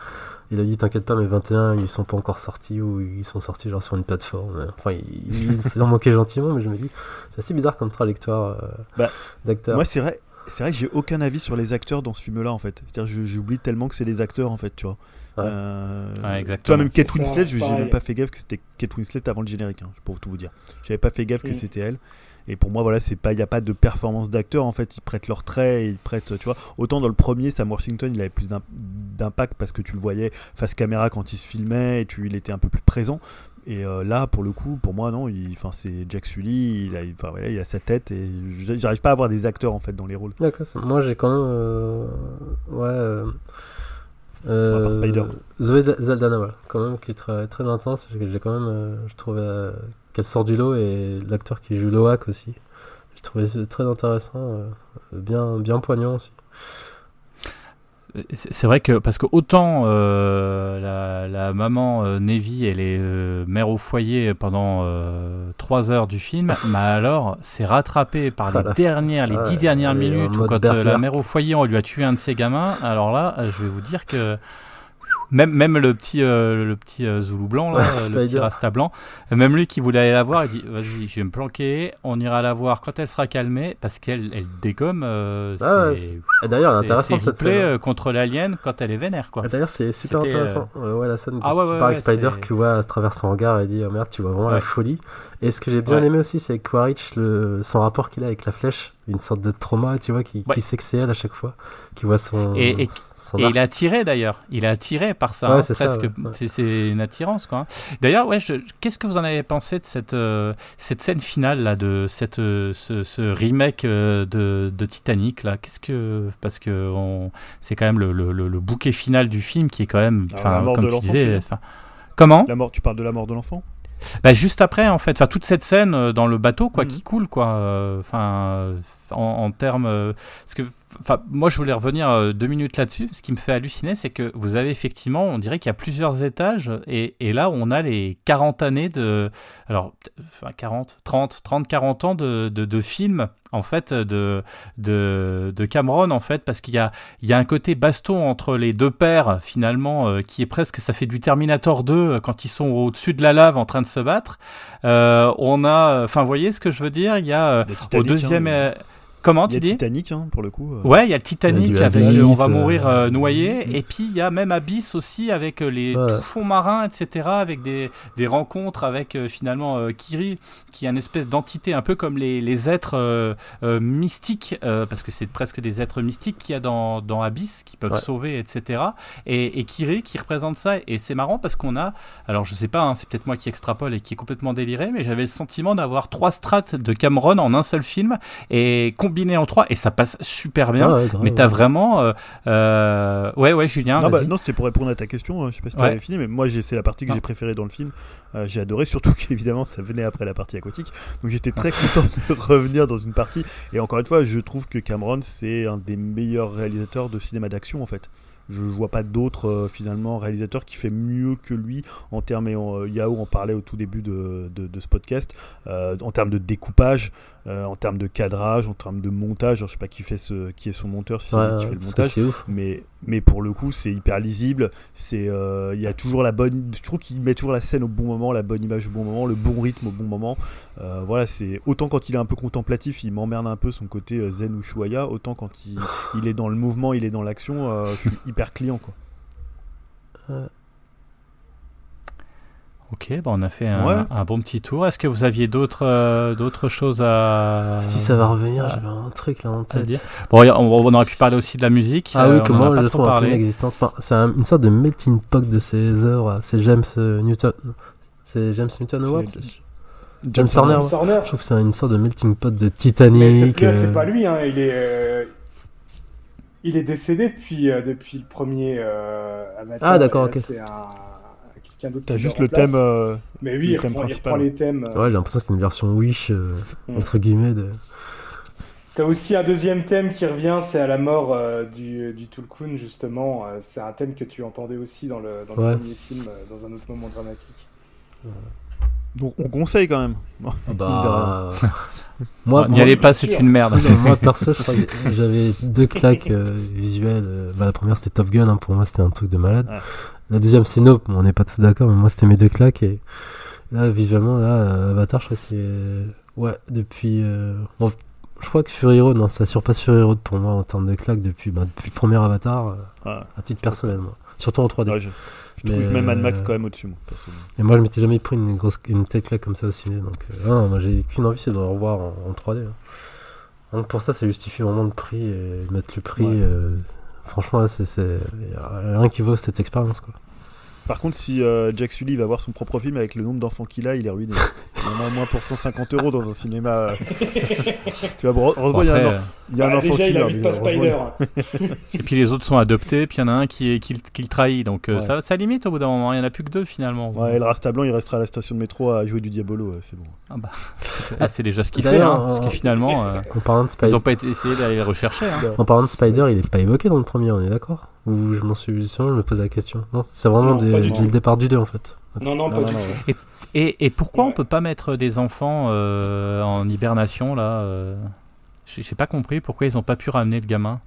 Il a dit T'inquiète pas, mes 21 ils sont pas encore sortis ou ils sont sortis genre sur une plateforme. Enfin, il, il s'en moquait gentiment, mais je me dis c'est assez bizarre comme trajectoire euh, Bah, d'acteur. Moi, c'est vrai, c'est vrai que j'ai aucun avis sur les acteurs dans ce film-là, en fait. C'est-à-dire, j'oublie tellement que c'est des acteurs, en fait, tu vois. Ouais. Euh, Ouais, exactement. Tu vois, même Kate Winslet, je- j'ai même pas fait gaffe que c'était Kate Winslet avant le générique, hein, pour tout vous dire. J'avais pas fait gaffe que Mm. c'était elle. Et pour moi, voilà, c'est pas, il y a pas de performance d'acteur. En fait, ils prêtent leurs traits, ils prêtent, tu vois. Autant dans le premier, Sam Worthington, il avait plus d'im- d'impact parce que tu le voyais face caméra quand il se filmait, et tu, il était un peu plus présent. Et euh, là, pour le coup, pour moi, non, c'est Jack Sully, il a, enfin, voilà, il a sa tête et j'arrive pas à avoir des acteurs en fait dans les rôles. D'accord, moi j'ai quand même. euh, Ouais. Euh, Spider. Zoé Da- Zaldana, voilà, quand même, qui est très, très intense. J'ai quand même. euh, je trouvais euh, qu'elle sort du lot et l'acteur qui joue Loak aussi. J'ai trouvé très intéressant, euh, bien, bien poignant aussi. C'est vrai que parce que autant euh, la, la maman euh, Nevi elle est euh, mère au foyer pendant euh, 3 heures du film, mais alors c'est rattrapé par les dernières, les Ouais, 10 dernières minutes où mode quand euh, la mère au foyer on lui a tué un de ses gamins. Alors là, je vais vous dire que même, même le petit, euh, le petit euh, Zoulou blanc, là, Ouais, le petit. Rasta blanc, même lui qui voulait aller la voir, il dit Vas-y, je vais me planquer, on ira la voir quand elle sera calmée, parce qu'elle elle dégomme. euh, Ah ouais, d'ailleurs, c'est cette scène. hein. euh, contre l'alien quand elle est vénère, quoi. Ah, D'ailleurs, c'est super euh, intéressant. Ouais, la scène Ah qui, Spider qui voit à travers son regard et dit Oh merde, tu vois vraiment la folie. Et ce que j'ai bien aimé aussi, c'est Quaritch, le... son rapport qu'il a avec la flèche, une sorte de trauma, tu vois, qui, qui elle à chaque fois, qui voit son. Et- et- son Et il est attiré d'ailleurs, il est attiré par ça, Ouais, hein, c'est presque. ouais. C'est- une attirance, quoi. D'ailleurs, ouais, qu'est-ce que vous en avez pensé de cette, euh, cette scène finale là, de cette, euh, ce, ce remake euh, de, de Titanic là? Qu'est-ce que parce que on- c'est quand même le, le, le- le bouquet final du film qui est quand même, Alors, enfin, la mort comme de tu disais, comment? La mort, tu parles de la mort de l'enfant? Bah, juste après, en fait, enfin toute cette scène dans le bateau, quoi, Mhm. qui coule, quoi. Enfin, euh, en, en termes, euh, parce que, enfin, moi, je voulais revenir euh, deux minutes là-dessus. Ce qui me fait halluciner, c'est que vous avez effectivement, on dirait qu'il y a plusieurs étages, et, et là, on a les 40 années de, alors, peut- enfin, 40, 30, 30, 40 ans de, de, de films, en fait, de, de, de Cameron, en fait, parce qu'il y a, il y a un côté baston entre les deux pères, finalement, euh, qui est presque, ça fait du Terminator 2 euh, quand ils sont au-dessus de la lave en train de se battre. Euh, on a, enfin, vous voyez ce que je veux dire? Il y a euh, au deuxième. hein, euh, comment Il y tu a dis Titanic, hein, pour le coup. euh. Ouais, il y a le Titanic y a avec Abyss, euh, on va mourir euh, noyé, et puis il y a même Abyss aussi avec les Ouais. tout fonds marins, etc., avec des, des rencontres avec euh, finalement euh, Kiri, qui est une espèce d'entité un peu comme les, les êtres euh, euh, mystiques, euh, parce que c'est presque des êtres mystiques qu'il y a dans, dans Abyss, qui peuvent Ouais. sauver, etc. Et, et Kiri qui représente ça, et c'est marrant parce qu'on a, alors je sais pas, hein, c'est peut-être moi qui extrapole et qui est complètement déliré, mais j'avais le sentiment d'avoir trois strates de Cameron en un seul film, et combiné en trois, et ça passe super bien. Ah ouais, grave, Mais t'as ouais. vraiment. euh, euh, Ouais, ouais, Julien. Non, bah, non, c'était pour répondre à ta question. hein, Je sais pas si tu Ouais. avais fini, mais moi, c'est la partie que j'ai préférée dans le film. Euh, j'ai adoré, surtout qu'évidemment, ça venait après la partie aquatique. Donc, j'étais très content de revenir dans une partie. Et encore une fois, je trouve que Cameron, c'est un des meilleurs réalisateurs de cinéma d'action, en fait. Je vois pas d'autres euh, finalement réalisateurs qui fait mieux que lui en termes. Et en- Yao en parlait au tout début de, de- de ce podcast. euh, en termes de découpage, euh, en termes de cadrage, en termes de montage. Alors, je sais pas qui fait ce, qui est son monteur, si c'est Ouais, lui qui fait le montage c'est mais mais pour le coup c'est hyper lisible c'est euh, il y a toujours la bonne je trouve qu'il met toujours la scène au bon moment la bonne image au bon moment le bon rythme au bon moment Euh, voilà c'est autant quand il est un peu contemplatif il m'emmerde un peu son côté zen ou Shuaya autant quand il, il est dans le mouvement il est dans l'action je suis hyper client quoi Ok, bah on a fait un, Ouais. un bon petit tour. Est-ce que vous aviez d'autres euh, d'autres choses à, Si ça va revenir, à- j'avais un truc là en à tête. dire Bon, on, on aurait pu parler aussi de la musique. Ah euh, oui, que on en moi a pas je trop trouve parlé. inexistante. Enfin, c'est un- une sorte de melting pot de ces œuvres. C'est James euh, Newton. C'est James Newton Award C'est- James Horner. James Horner. Je trouve que c'est une sorte de melting pot de Mais c'est Titanic. plus- c'est euh, pas lui, hein, il est. euh, Il est décédé depuis, euh, depuis le premier euh, Avatar. Ah, d'accord, ok. C'est un... quelqu'un d'autre t'as juste le thème euh, Mais oui, le il thème reprend, il principal. reprend les thèmes. euh. Ouais, j'ai l'impression que c'est une version Wish, euh, Mm. entre guillemets. De... T'as aussi un deuxième thème qui revient, c'est à la mort euh, du, du Tulkun, justement. Euh, c'est un thème que tu entendais aussi dans le, dans le Ouais. premier film, euh, dans un autre moment dramatique. donc on conseille quand même Bah, Moi, N'y allez pas, c'est une merde. non, moi, perso, j'avais deux claques euh, visuelles. bah, la première, c'était Top Gun. hein, pour moi, c'était un truc de malade. Ouais. La deuxième, c'est Nope. On n'est pas tous d'accord, mais moi, c'était mes deux claques. Et là, visuellement, là, euh, Avatar, je crois que c'est. Ouais, depuis. euh, bon, je crois que Fury Road, non, ça surpasse Fury Road pour moi en termes de claques depuis, bah, depuis le premier Avatar, euh, Ah, à titre personnel, moi. Surtout en 3D. ouais, je, je Mais, trouve même Mad Max euh, quand même au-dessus moi personnellement. Et moi, je m'étais jamais pris une grosse, une telle claque comme ça au ciné. Donc, euh, non, moi, j'ai qu'une envie, c'est de le revoir en, en 3D. hein. Donc, pour ça, ça justifie vraiment le prix et mettre le prix. Ouais. Franchement, c'est, rien qui vaut cette expérience, quoi. Par contre, si euh, Jack Sully va voir son propre film avec le nombre d'enfants qu'il a, il est ruiné. Il en a au moins pour 150 euros dans un cinéma. euh. tu vois, bon, heureusement, Bon, il y a un, euh, il y a un Bah, enfant déjà, qui il déjà, pas. Spider. et puis les autres sont adoptés, puis il y en a un qui, est- qui, le- qui le trahit. Donc euh, Ouais. ça, ça limite au bout d'un moment. Il n'y en a plus que deux finalement. Ouais, et le Rasta Blanc, il restera à la station de métro à jouer du Diabolo, c'est bon. Ah bah, ah, c'est déjà ce qu'il fait. Hein, parce que euh, finalement, euh, En parlant de ils Spider, n'ont pas été essayé d'aller les rechercher. hein. en parlant de Spider, il est pas évoqué dans le premier, on est d'accord? Ou je m'en suis, sinon, je me pose la question. Non, c'est vraiment Non, des- pas du dès tout. le départ du 2, en fait. Non, non, Non, pas non, du tout. Et, et pourquoi on Ouais. peut pas mettre des enfants euh, en hibernation là euh, J'ai pas compris pourquoi ils ont pas pu ramener le gamin.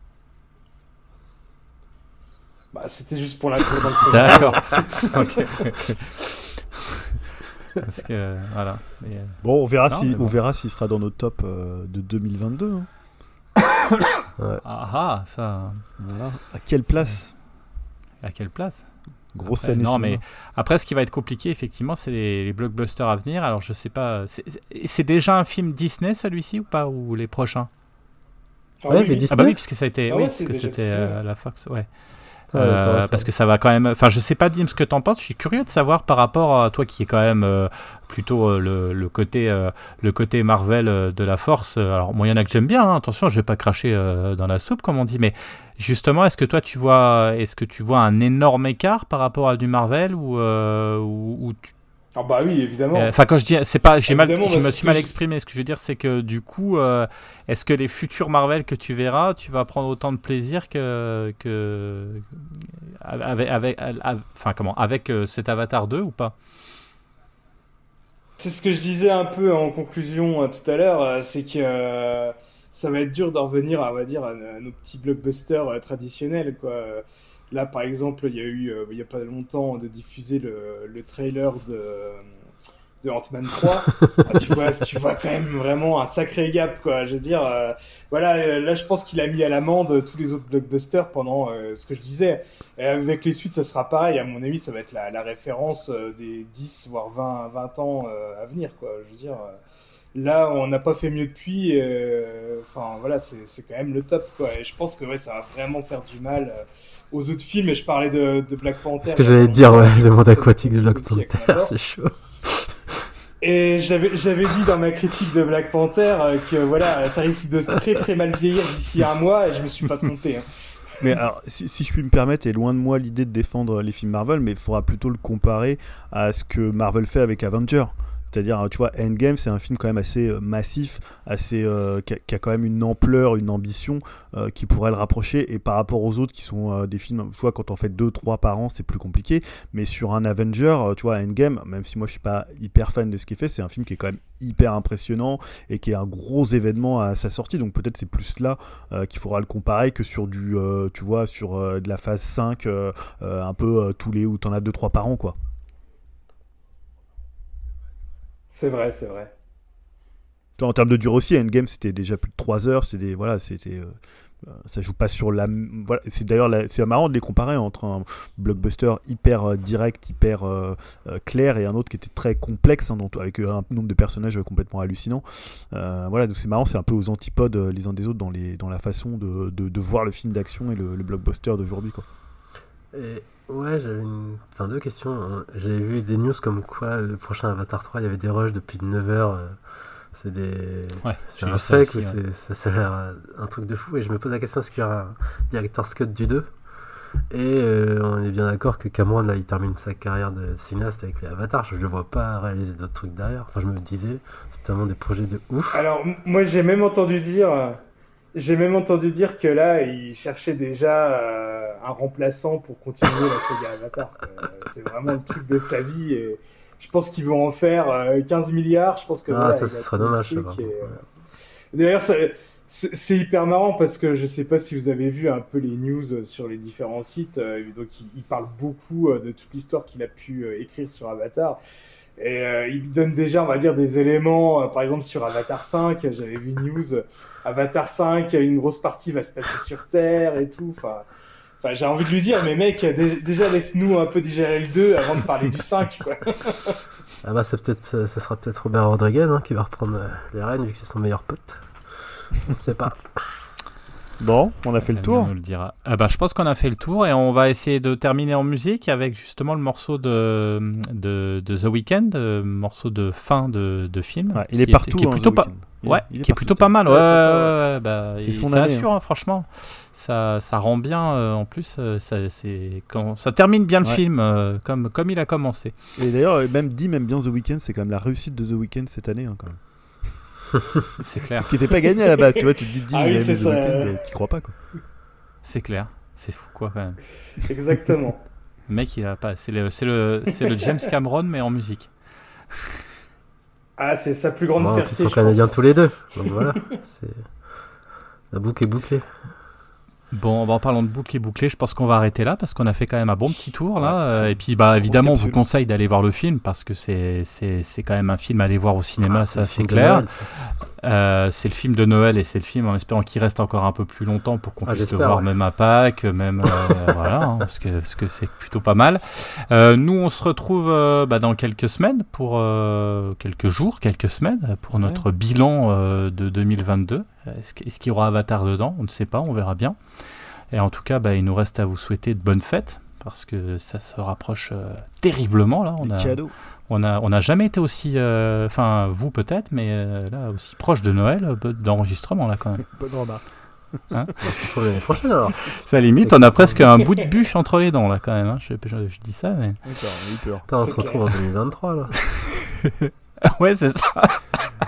Bah, c'était juste pour l'inclure dans le. D'accord. ok. Parce que, voilà. Mais, euh, Bon, on verra Non, si, mais bon. on verra s'il sera dans nos tops euh, de 2022. hein. ah, ah, ça. Voilà. À quelle place À quelle place Grosse Après. Non, mais après, ce qui va être compliqué, effectivement, c'est les, les blockbusters à venir. Alors, je sais pas. c'est- déjà un film Disney, celui-ci, ou pas Ou les prochains? Ah Ouais, oui, c'est oui. Disney. Ah, bah oui, puisque ça a été. Ah oui, parce que c'était euh, la Fox, ouais. Ouais, Euh, parce que ça va quand même. Enfin, je sais pas, Dim, ce que t'en penses. Je suis curieux de savoir par rapport à toi qui est quand même euh, plutôt euh, le, le côté euh, le côté Marvel de la Force. Alors, moi, il y en a que j'aime bien. hein. Attention, je vais pas cracher euh, dans la soupe, comme on dit. Mais justement, est-ce que toi, tu vois, est-ce que tu vois un énorme écart par rapport à du Marvel ou euh, ou, ou tu- Ah bah oui, évidemment. euh, Enfin, quand je dis, c'est pas, j'ai mal, je me suis mal exprimé. Ce que je veux dire, c'est que du coup, euh, est-ce que les futurs Marvel que tu verras, tu vas prendre autant de plaisir que que avec, enfin comment, avec euh, cet Avatar 2 ou pas? C'est ce que je disais un peu en conclusion tout à l'heure, c'est que ça va être dur d'en revenir, à, on va dire, à, nos petits blockbusters traditionnels, quoi. Là, par exemple, il y a eu, euh, il y a pas longtemps, de diffuser le, le trailer de, de Ant-Man 3. Ah, tu vois, tu vois quand même vraiment un sacré gap, quoi. Je veux dire, euh, voilà, euh, là, je pense qu'il a mis à l'amende tous les autres blockbusters pendant euh, ce que je disais. Et avec les suites, ça sera pareil. À mon avis, ça va être la, la référence des 10 voire 20, 20 ans à venir, quoi. Je veux dire, là, on n'a pas fait mieux depuis. euh, Enfin, voilà, c'est c'est quand même le top, quoi. Et je pense que ouais, ça va vraiment faire du mal aux autres films. Et je parlais de, de Black Panther. C'est ce que j'allais dire, ouais, le monde aquatique de Black Panther, c'est chaud. Et j'avais j'avais dit dans ma critique de Black Panther euh, que voilà, ça risque de très très mal vieillir d'ici un mois et je me suis pas trompé. hein. Mais alors, si, si je puis me permettre, et loin de moi l'idée de défendre les films Marvel, mais il faudra plutôt le comparer à ce que Marvel fait avec Avenger. C'est-à-dire, tu vois, Endgame, c'est un film quand même assez euh, massif, assez, euh, qui, a, quand même une ampleur, une ambition euh, qui pourrait le rapprocher. Et par rapport aux autres qui sont des films, tu vois, quand on fait deux, trois par an, c'est plus compliqué. Mais sur un Avenger, tu vois, Endgame, même si moi je suis pas hyper fan de ce qu'il fait, c'est un film qui est quand même hyper impressionnant et qui est un gros événement à sa sortie. Donc peut-être c'est plus là qu'il faudra le comparer que sur du, tu vois, sur de la phase 5, euh, euh, un peu tous les où t'en as 2-3 par an, quoi. C'est vrai, c'est vrai. En termes de durée aussi, Endgame c'était déjà plus de 3 heures, c'était des, voilà, c'était euh, euh, ça joue pas sur la voilà, c'est d'ailleurs la- c'est marrant de les comparer entre un blockbuster hyper euh, direct, hyper euh, euh, clair et un autre qui était très complexe hein, dont- avec un nombre de personnages complètement hallucinant. Euh, voilà, donc c'est marrant, c'est un peu aux antipodes les uns des autres dans les dans la façon de, de, de voir le film d'action et le, le blockbuster d'aujourd'hui quoi. Et ouais, j'avais une... enfin, deux questions. hein. J'avais vu des news comme quoi le prochain Avatar 3, il y avait des rushs depuis 9 heures. euh, C'est des... Ouais, c'est un ça fake aussi, ou ouais. ça, ça a l'air euh, un truc de fou. Et je me pose la question est-ce qu'il y aura un director's cut du 2 Et euh, on est bien d'accord que Cameron, là, il termine sa carrière de cinéaste avec les Avatars. Je ne le vois pas réaliser d'autres trucs derrière. Enfin, je me disais, c'est tellement des projets de ouf. Alors moi j'ai même entendu dire, euh, j'ai même entendu dire que là il cherchait déjà euh, un remplaçant pour continuer la saga Avatar. Euh, C'est vraiment le truc de sa vie et je pense qu'ils vont en faire euh, 15 milliards. Je pense que Ah, voilà, ça, il ce a serait dommage, ça, et, euh, ouais. D'ailleurs, ça- c'est hyper marrant parce que je sais pas si vous avez vu un peu les news euh, sur les différents sites. euh, donc, il, il parle beaucoup euh, de toute l'histoire qu'il a pu euh, écrire sur Avatar. Et euh, il donne déjà, on va dire, des éléments. euh, par exemple, sur Avatar 5, j'avais vu news. Avatar 5, une grosse partie va se passer sur Terre et tout. Enfin, j'ai envie de lui dire, mais mec, dé- déjà laisse-nous un peu digérer le 2 avant de parler du 5. Quoi. Ah bah, c'est peut-être, euh, ça sera peut-être Robert Rodriguez hein, qui va reprendre euh, les rênes vu que c'est son meilleur pote. Je ne sais pas. Bon, on a fait le tour. nous le dira. Ah bah, je pense qu'on a fait le tour et on va essayer de terminer en musique avec justement le morceau de, de, de The Weeknd, le morceau de fin de, de film. Ouais, il est partout. Qui est hein, plutôt pas. Il- Ouais, qui est plutôt pas mal. Ouais, Ouais, c'est bah, C'est son année, assure, hein, franchement. Ça, ça rend bien. euh, en plus, euh, ça, c'est quand ça termine bien le film, euh, comme, comme il a commencé. Et d'ailleurs, euh, même dit, même bien The Weeknd, c'est quand même la réussite de The Weeknd cette année. hein, quand même. C'est clair, Ce qui n'était pas gagné à la base, tu vois, tu te dis, dis, Ah oui, c'est ça. Euh, tu crois pas quoi. c'est clair. C'est fou, quoi, quand même. Exactement. Le mec, il a pas. C'est le, c'est le, c'est le James Cameron, mais en musique. Ah, c'est sa plus grande plus, fierté. ils sont canadiens tous les deux. Donc voilà, c'est... la boucle est bouclée. Bon, bah, en parlant de boucle et bouclé, je pense qu'on va arrêter là parce qu'on a fait quand même un bon petit tour là. Ouais, et puis, bah, évidemment, on vous conseille d'aller voir le film parce que c'est quand même un film à aller voir au cinéma, Ah, ça c'est clair. Euh, c'est le film de Noël et c'est le film en espérant qu'il reste encore un peu plus longtemps pour qu'on Ah, puisse le voir ouais. même à Pâques, même euh, voilà, hein, parce que parce que c'est plutôt pas mal. Euh, nous, on se retrouve bah, dans quelques semaines pour quelques jours, quelques semaines pour Ouais. notre bilan de 2022. Est-ce que- est-ce qu'il y aura Avatar dedans? On ne sait pas, on verra bien. Et en tout cas, bah, il nous reste à vous souhaiter de bonnes fêtes parce que ça se rapproche euh, terriblement là. On a, cadeaux. on a, on a jamais été aussi, euh, enfin vous peut-être, mais euh, là aussi proche de Noël euh, d'enregistrement là quand même. Bonne remarque. Pour l'année prochaine alors. Ça limite, on a presque un bout de bûche entre les dents là quand même. hein. Je, je- je dis ça, mais D'accord, on a eu peur. Putain, on C'est se retrouve en 2023 là. ouais c'est ça.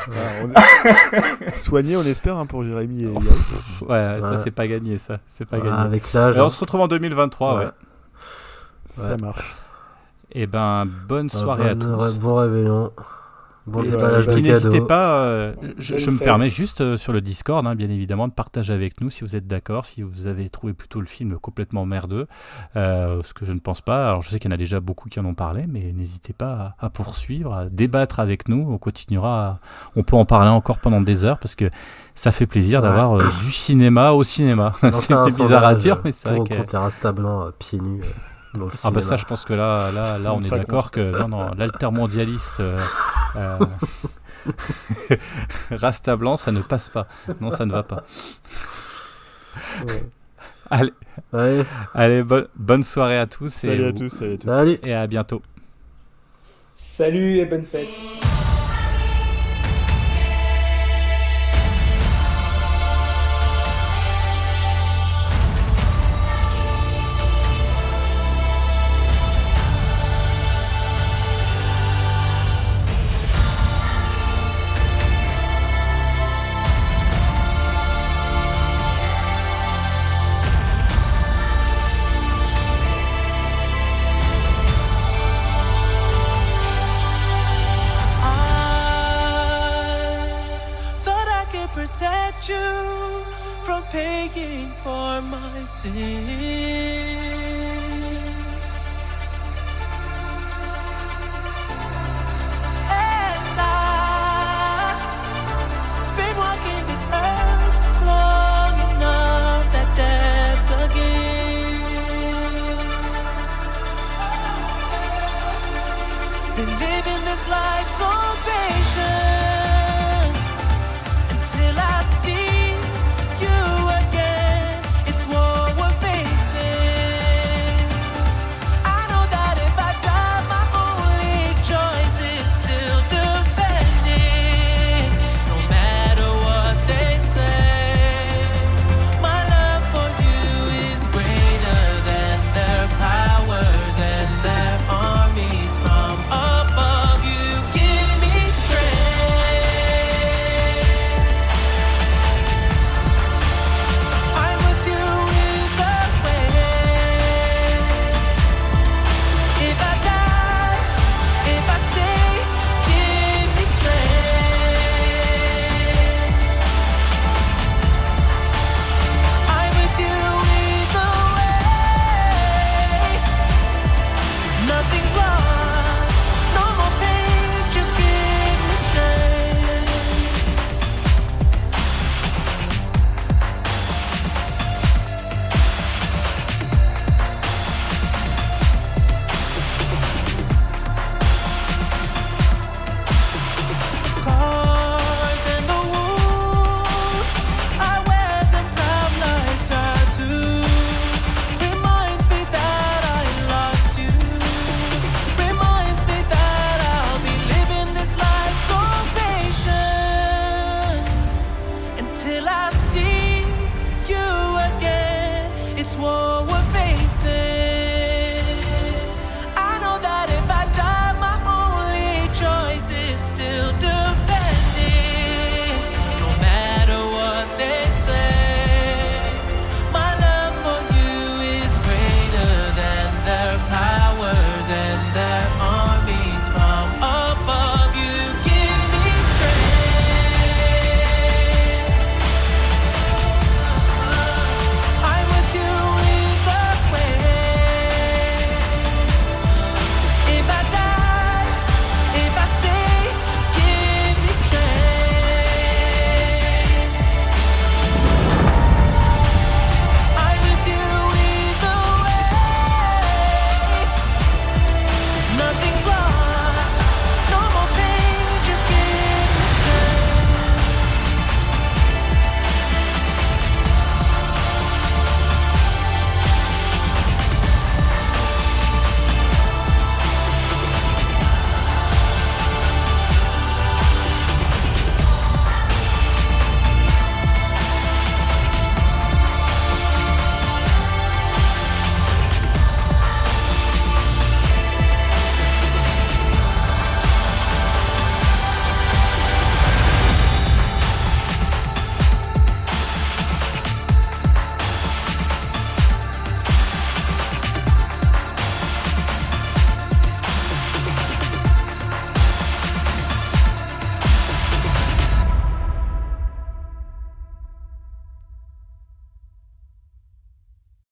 On Soigné, on espère, hein, pour Jérémy et Yann. Ouais, ça c'est pas gagné ça, c'est pas gagné. avec l'âge. On hein. se retrouve en 2023. Ouais. Ouais. Ça Ouais. marche. Et ben bonne Ah, soirée bonne- à tous. Bon réveillon. Bon Et, déballage de n'hésitez pas, euh, je, me permets juste euh, sur le Discord, hein, bien évidemment, de partager avec nous si vous êtes d'accord, si vous avez trouvé plutôt le film complètement merdeux, euh, ce que je ne pense pas. Alors je sais qu'il y en a déjà beaucoup qui en ont parlé, mais n'hésitez pas à, à poursuivre, à débattre avec nous. On continuera, à- on peut en parler encore pendant des heures parce que ça fait plaisir Ouais. d'avoir euh, du cinéma au cinéma. C'est bizarre à dire, mais c'est vrai que. euh, pieds nus euh, dans le Ah bah ça je pense que là là là On on est d'accord que non non l'altermondialiste euh, euh, Rasta blanc ça ne passe pas non ça ne va pas Ouais. allez Ouais, allez bonne bonne soirée à tous et, Salut à tous, salut à tous. salut. et à bientôt Salut et bonne fête. see.